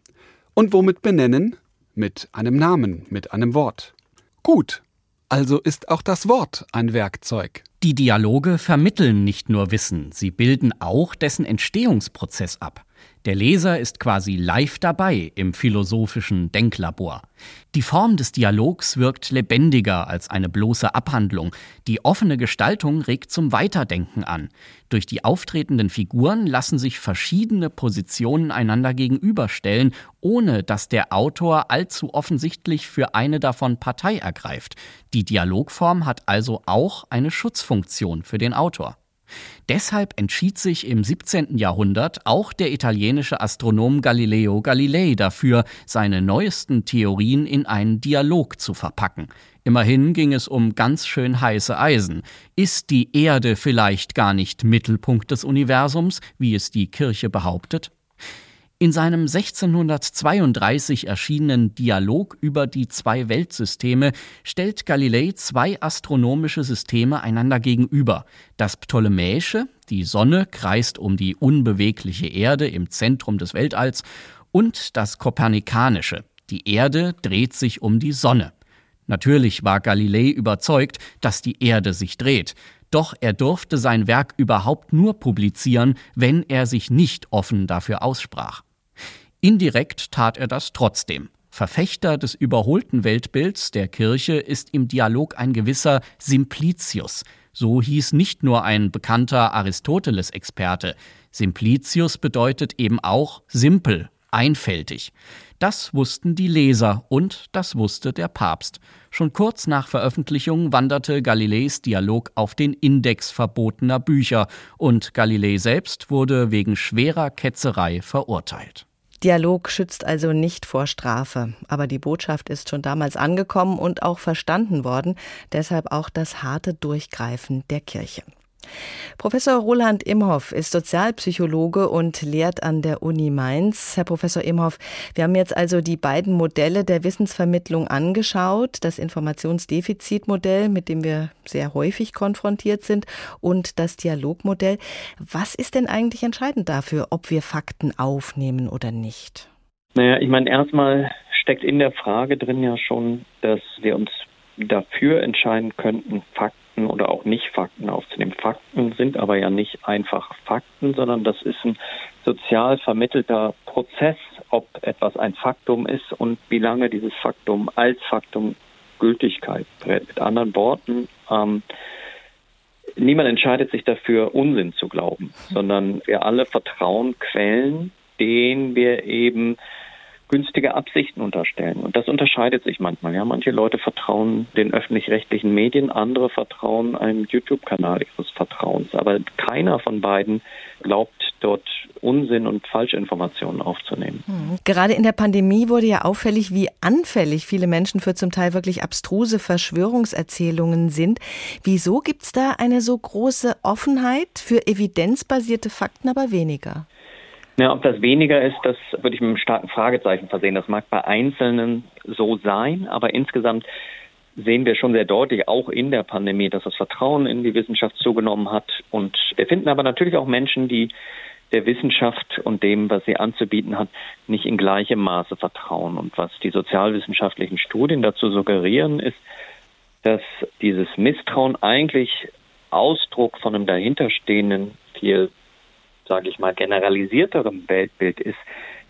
Und womit benennen? Mit einem Namen, mit einem Wort. Gut, also ist auch das Wort ein Werkzeug. Die Dialoge vermitteln nicht nur Wissen, sie bilden auch dessen Entstehungsprozess ab. Der Leser ist quasi live dabei im philosophischen Denklabor. Die Form des Dialogs wirkt lebendiger als eine bloße Abhandlung. Die offene Gestaltung regt zum Weiterdenken an. Durch die auftretenden Figuren lassen sich verschiedene Positionen einander gegenüberstellen, ohne dass der Autor allzu offensichtlich für eine davon Partei ergreift. Die Dialogform hat also auch eine Schutzfunktion für den Autor. Deshalb entschied sich im 17. Jahrhundert auch der italienische Astronom Galileo Galilei dafür, seine neuesten Theorien in einen Dialog zu verpacken. Immerhin ging es um ganz schön heiße Eisen. Ist die Erde vielleicht gar nicht Mittelpunkt des Universums, wie es die Kirche behauptet? In seinem 1632 erschienenen Dialog über die zwei Weltsysteme stellt Galilei zwei astronomische Systeme einander gegenüber. Das ptolemäische, die Sonne kreist um die unbewegliche Erde im Zentrum des Weltalls, und das kopernikanische, die Erde dreht sich um die Sonne. Natürlich war Galilei überzeugt, dass die Erde sich dreht, doch er durfte sein Werk überhaupt nur publizieren, wenn er sich nicht offen dafür aussprach. Indirekt tat er das trotzdem. Verfechter des überholten Weltbilds der Kirche ist im Dialog ein gewisser Simplicius. So hieß nicht nur ein bekannter Aristoteles-Experte. Simplicius bedeutet eben auch simpel, einfältig. Das wussten die Leser und das wusste der Papst. Schon kurz nach Veröffentlichung wanderte Galileis Dialog auf den Index verbotener Bücher und Galilei selbst wurde wegen schwerer Ketzerei verurteilt. Dialog schützt also nicht vor Strafe. Aber die Botschaft ist schon damals angekommen und auch verstanden worden. Deshalb auch das harte Durchgreifen der Kirche. Professor Roland Imhoff ist Sozialpsychologe und lehrt an der Uni Mainz. Herr Professor Imhoff, wir haben jetzt also die beiden Modelle der Wissensvermittlung angeschaut, das Informationsdefizitmodell, mit dem wir sehr häufig konfrontiert sind, und das Dialogmodell. Was ist denn eigentlich entscheidend dafür, ob wir Fakten aufnehmen oder nicht? Naja, ich meine, erstmal steckt in der Frage drin ja schon, dass wir uns dafür entscheiden könnten, Fakten Fakten oder auch Nicht-Fakten aufzunehmen. Fakten sind aber ja nicht einfach Fakten, sondern das ist ein sozial vermittelter Prozess, ob etwas ein Faktum ist und wie lange dieses Faktum als Faktum Gültigkeit brät. Mit anderen Worten, ähm, niemand entscheidet sich dafür, Unsinn zu glauben, sondern wir alle vertrauen Quellen, denen wir eben günstige Absichten unterstellen. Und das unterscheidet sich manchmal. Ja, manche Leute vertrauen den öffentlich-rechtlichen Medien, andere vertrauen einem YouTube-Kanal ihres Vertrauens. Aber keiner von beiden glaubt dort Unsinn und Falschinformationen aufzunehmen. Hm. Gerade in der Pandemie wurde ja auffällig, wie anfällig viele Menschen für zum Teil wirklich abstruse Verschwörungserzählungen sind. Wieso gibt es da eine so große Offenheit für evidenzbasierte Fakten, aber weniger? Ja, ob das weniger ist, das würde ich mit einem starken Fragezeichen versehen. Das mag bei Einzelnen so sein, aber insgesamt sehen wir schon sehr deutlich, auch in der Pandemie, dass das Vertrauen in die Wissenschaft zugenommen hat. Und wir finden aber natürlich auch Menschen, die der Wissenschaft und dem, was sie anzubieten hat, nicht in gleichem Maße vertrauen. Und was die sozialwissenschaftlichen Studien dazu suggerieren, ist, dass dieses Misstrauen eigentlich Ausdruck von einem dahinterstehenden, viel sage ich mal, generalisierterem Weltbild ist,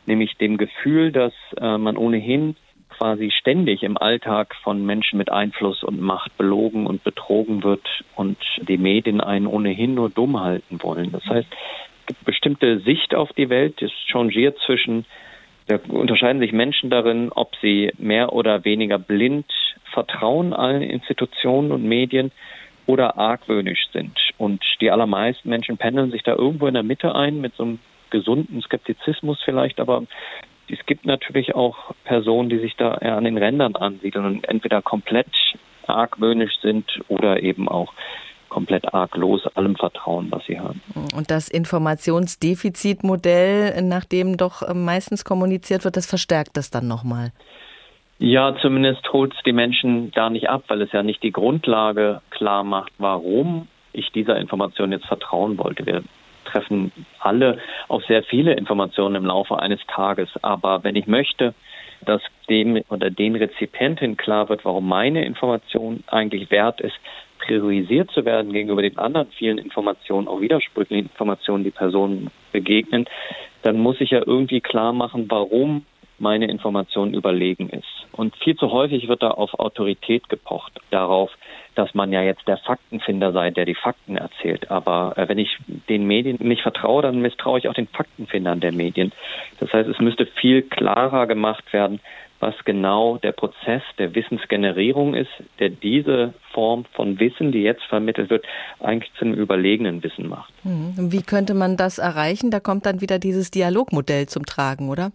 nämlich dem Gefühl, dass äh, man ohnehin quasi ständig im Alltag von Menschen mit Einfluss und Macht belogen und betrogen wird und die Medien einen ohnehin nur dumm halten wollen. Das heißt, es gibt bestimmte Sicht auf die Welt, es changiert zwischen, da unterscheiden sich Menschen darin, ob sie mehr oder weniger blind vertrauen allen Institutionen und Medien oder argwöhnisch sind. Und die allermeisten Menschen pendeln sich da irgendwo in der Mitte ein mit so einem gesunden Skeptizismus vielleicht, aber es gibt natürlich auch Personen, die sich da eher an den Rändern ansiedeln und entweder komplett argwöhnisch sind oder eben auch komplett arglos allem vertrauen, was sie haben. Und das Informationsdefizitmodell, nach dem doch meistens kommuniziert wird, das verstärkt das dann nochmal. Ja, zumindest holt es die Menschen da nicht ab, weil es ja nicht die Grundlage klar macht, warum ich dieser Information jetzt vertrauen wollte. Wir treffen alle auf sehr viele Informationen im Laufe eines Tages. Aber wenn ich möchte, dass dem oder den Rezipientin klar wird, warum meine Information eigentlich wert ist, priorisiert zu werden gegenüber den anderen vielen Informationen, auch widersprüchlichen Informationen, die Personen begegnen, dann muss ich ja irgendwie klar machen, warum meine Information überlegen ist. Und viel zu häufig wird da auf Autorität gepocht, darauf, dass man ja jetzt der Faktenfinder sei, der die Fakten erzählt. Aber äh, wenn ich den Medien nicht vertraue, dann misstraue ich auch den Faktenfindern der Medien. Das heißt, es müsste viel klarer gemacht werden, was genau der Prozess der Wissensgenerierung ist, der diese Form von Wissen, die jetzt vermittelt wird, eigentlich zu einem überlegenen Wissen macht. Hm. Wie könnte man das erreichen? Da kommt dann wieder dieses Dialogmodell zum Tragen, oder?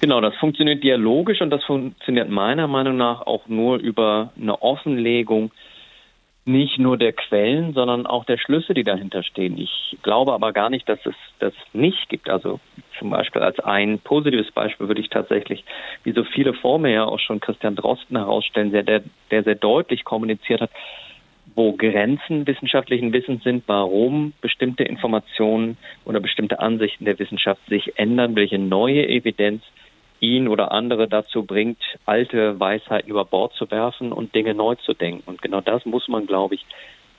Genau, das funktioniert dialogisch und das funktioniert meiner Meinung nach auch nur über eine Offenlegung nicht nur der Quellen, sondern auch der Schlüsse, die dahinter stehen. Ich glaube aber gar nicht, dass es das nicht gibt. Also zum Beispiel als ein positives Beispiel würde ich tatsächlich, wie so viele vor mir ja auch schon Christian Drosten herausstellen, der, der, der sehr deutlich kommuniziert hat, wo Grenzen wissenschaftlichen Wissens sind, warum bestimmte Informationen oder bestimmte Ansichten der Wissenschaft sich ändern, welche neue Evidenz ihn oder andere dazu bringt, alte Weisheiten über Bord zu werfen und Dinge neu zu denken. Und genau das muss man, glaube ich,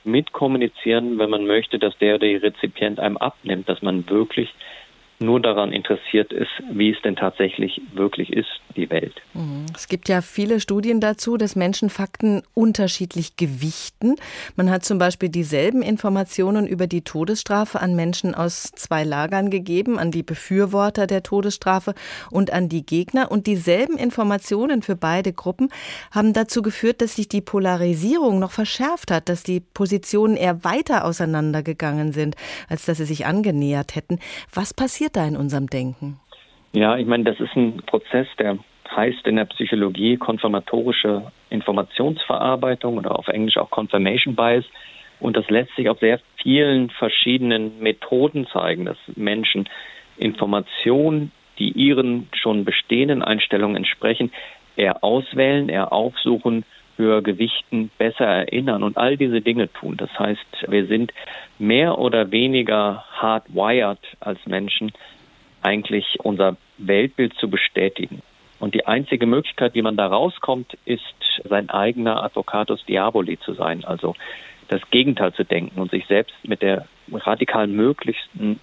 mitkommunizieren, wenn man möchte, dass der oder die Rezipient einem abnimmt, dass man wirklich nur daran interessiert ist, wie es denn tatsächlich wirklich ist, die Welt. Mhm. Es gibt ja viele Studien dazu, dass Menschen Fakten unterschiedlich gewichten. Man hat zum Beispiel dieselben Informationen über die Todesstrafe an Menschen aus zwei Lagern gegeben, an die Befürworter der Todesstrafe und an die Gegner. Und dieselben Informationen für beide Gruppen haben dazu geführt, dass sich die Polarisierung noch verschärft hat, dass die Positionen eher weiter auseinandergegangen sind, als dass sie sich angenähert hätten. Was passiert passiert da in unserem Denken? Ja, ich meine, das ist ein Prozess, der heißt in der Psychologie konfirmatorische Informationsverarbeitung oder auf Englisch auch Confirmation Bias. Und das lässt sich auf sehr vielen verschiedenen Methoden zeigen, dass Menschen Informationen, die ihren schon bestehenden Einstellungen entsprechen, eher auswählen, eher aufsuchen, höher gewichten, besser erinnern und all diese Dinge tun. Das heißt, wir sind mehr oder weniger hardwired als Menschen, eigentlich unser Weltbild zu bestätigen. Und die einzige Möglichkeit, wie man da rauskommt, ist, sein eigener Advocatus Diaboli zu sein, also das Gegenteil zu denken und sich selbst mit der radikal möglichsten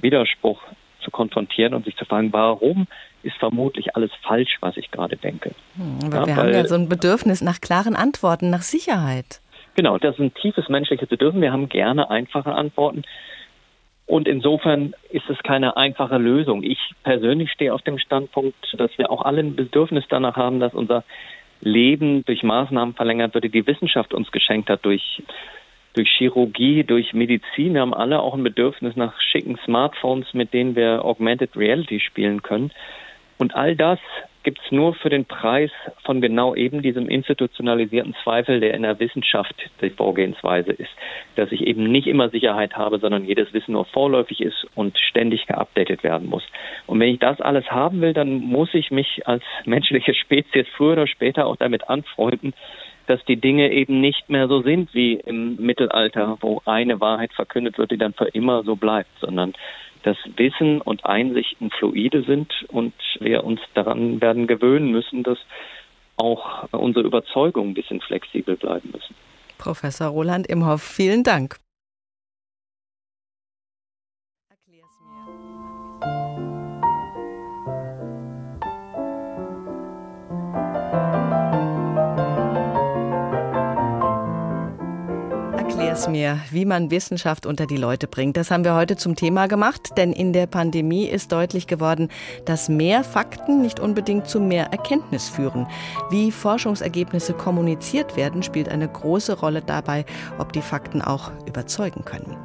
Widerspruch zu konfrontieren und sich zu fragen, warum ist vermutlich alles falsch, was ich gerade denke. Hm, aber ja, wir haben ja so ein Bedürfnis nach klaren Antworten, nach Sicherheit. Genau, das ist ein tiefes menschliches Bedürfnis. Wir haben gerne einfache Antworten. Und insofern ist es keine einfache Lösung. Ich persönlich stehe auf dem Standpunkt, dass wir auch alle ein Bedürfnis danach haben, dass unser Leben durch Maßnahmen verlängert wird, die die Wissenschaft uns geschenkt hat, durch durch Chirurgie, durch Medizin. Wir haben alle auch ein Bedürfnis nach schicken Smartphones, mit denen wir Augmented Reality spielen können. Und all das gibt es nur für den Preis von genau eben diesem institutionalisierten Zweifel, der in der Wissenschaft die Vorgehensweise ist, dass ich eben nicht immer Sicherheit habe, sondern jedes Wissen nur vorläufig ist und ständig geupdatet werden muss. Und wenn ich das alles haben will, dann muss ich mich als menschliche Spezies früher oder später auch damit anfreunden, dass die Dinge eben nicht mehr so sind wie im Mittelalter, wo eine Wahrheit verkündet wird, die dann für immer so bleibt, sondern dass Wissen und Einsichten fluide sind und wir uns daran werden gewöhnen müssen, dass auch unsere Überzeugungen ein bisschen flexibel bleiben müssen. Professor Roland Imhoff, vielen Dank. Es mir, wie man Wissenschaft unter die Leute bringt. Das haben wir heute zum Thema gemacht, denn in der Pandemie ist deutlich geworden, dass mehr Fakten nicht unbedingt zu mehr Erkenntnis führen. Wie Forschungsergebnisse kommuniziert werden, spielt eine große Rolle dabei, ob die Fakten auch überzeugen können.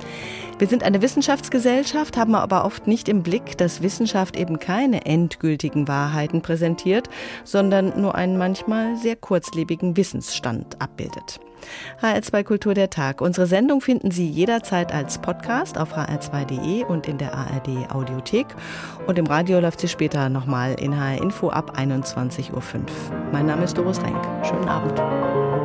Wir sind eine Wissenschaftsgesellschaft, haben aber oft nicht im Blick, dass Wissenschaft eben keine endgültigen Wahrheiten präsentiert, sondern nur einen manchmal sehr kurzlebigen Wissensstand abbildet. HR2 Kultur der Tag. Unsere Sendung finden Sie jederzeit als Podcast auf hr2.de und in der ARD Audiothek. Und im Radio läuft sie später nochmal in HR Info ab 21.05 Uhr. Mein Name ist Doris Renk. Schönen Abend.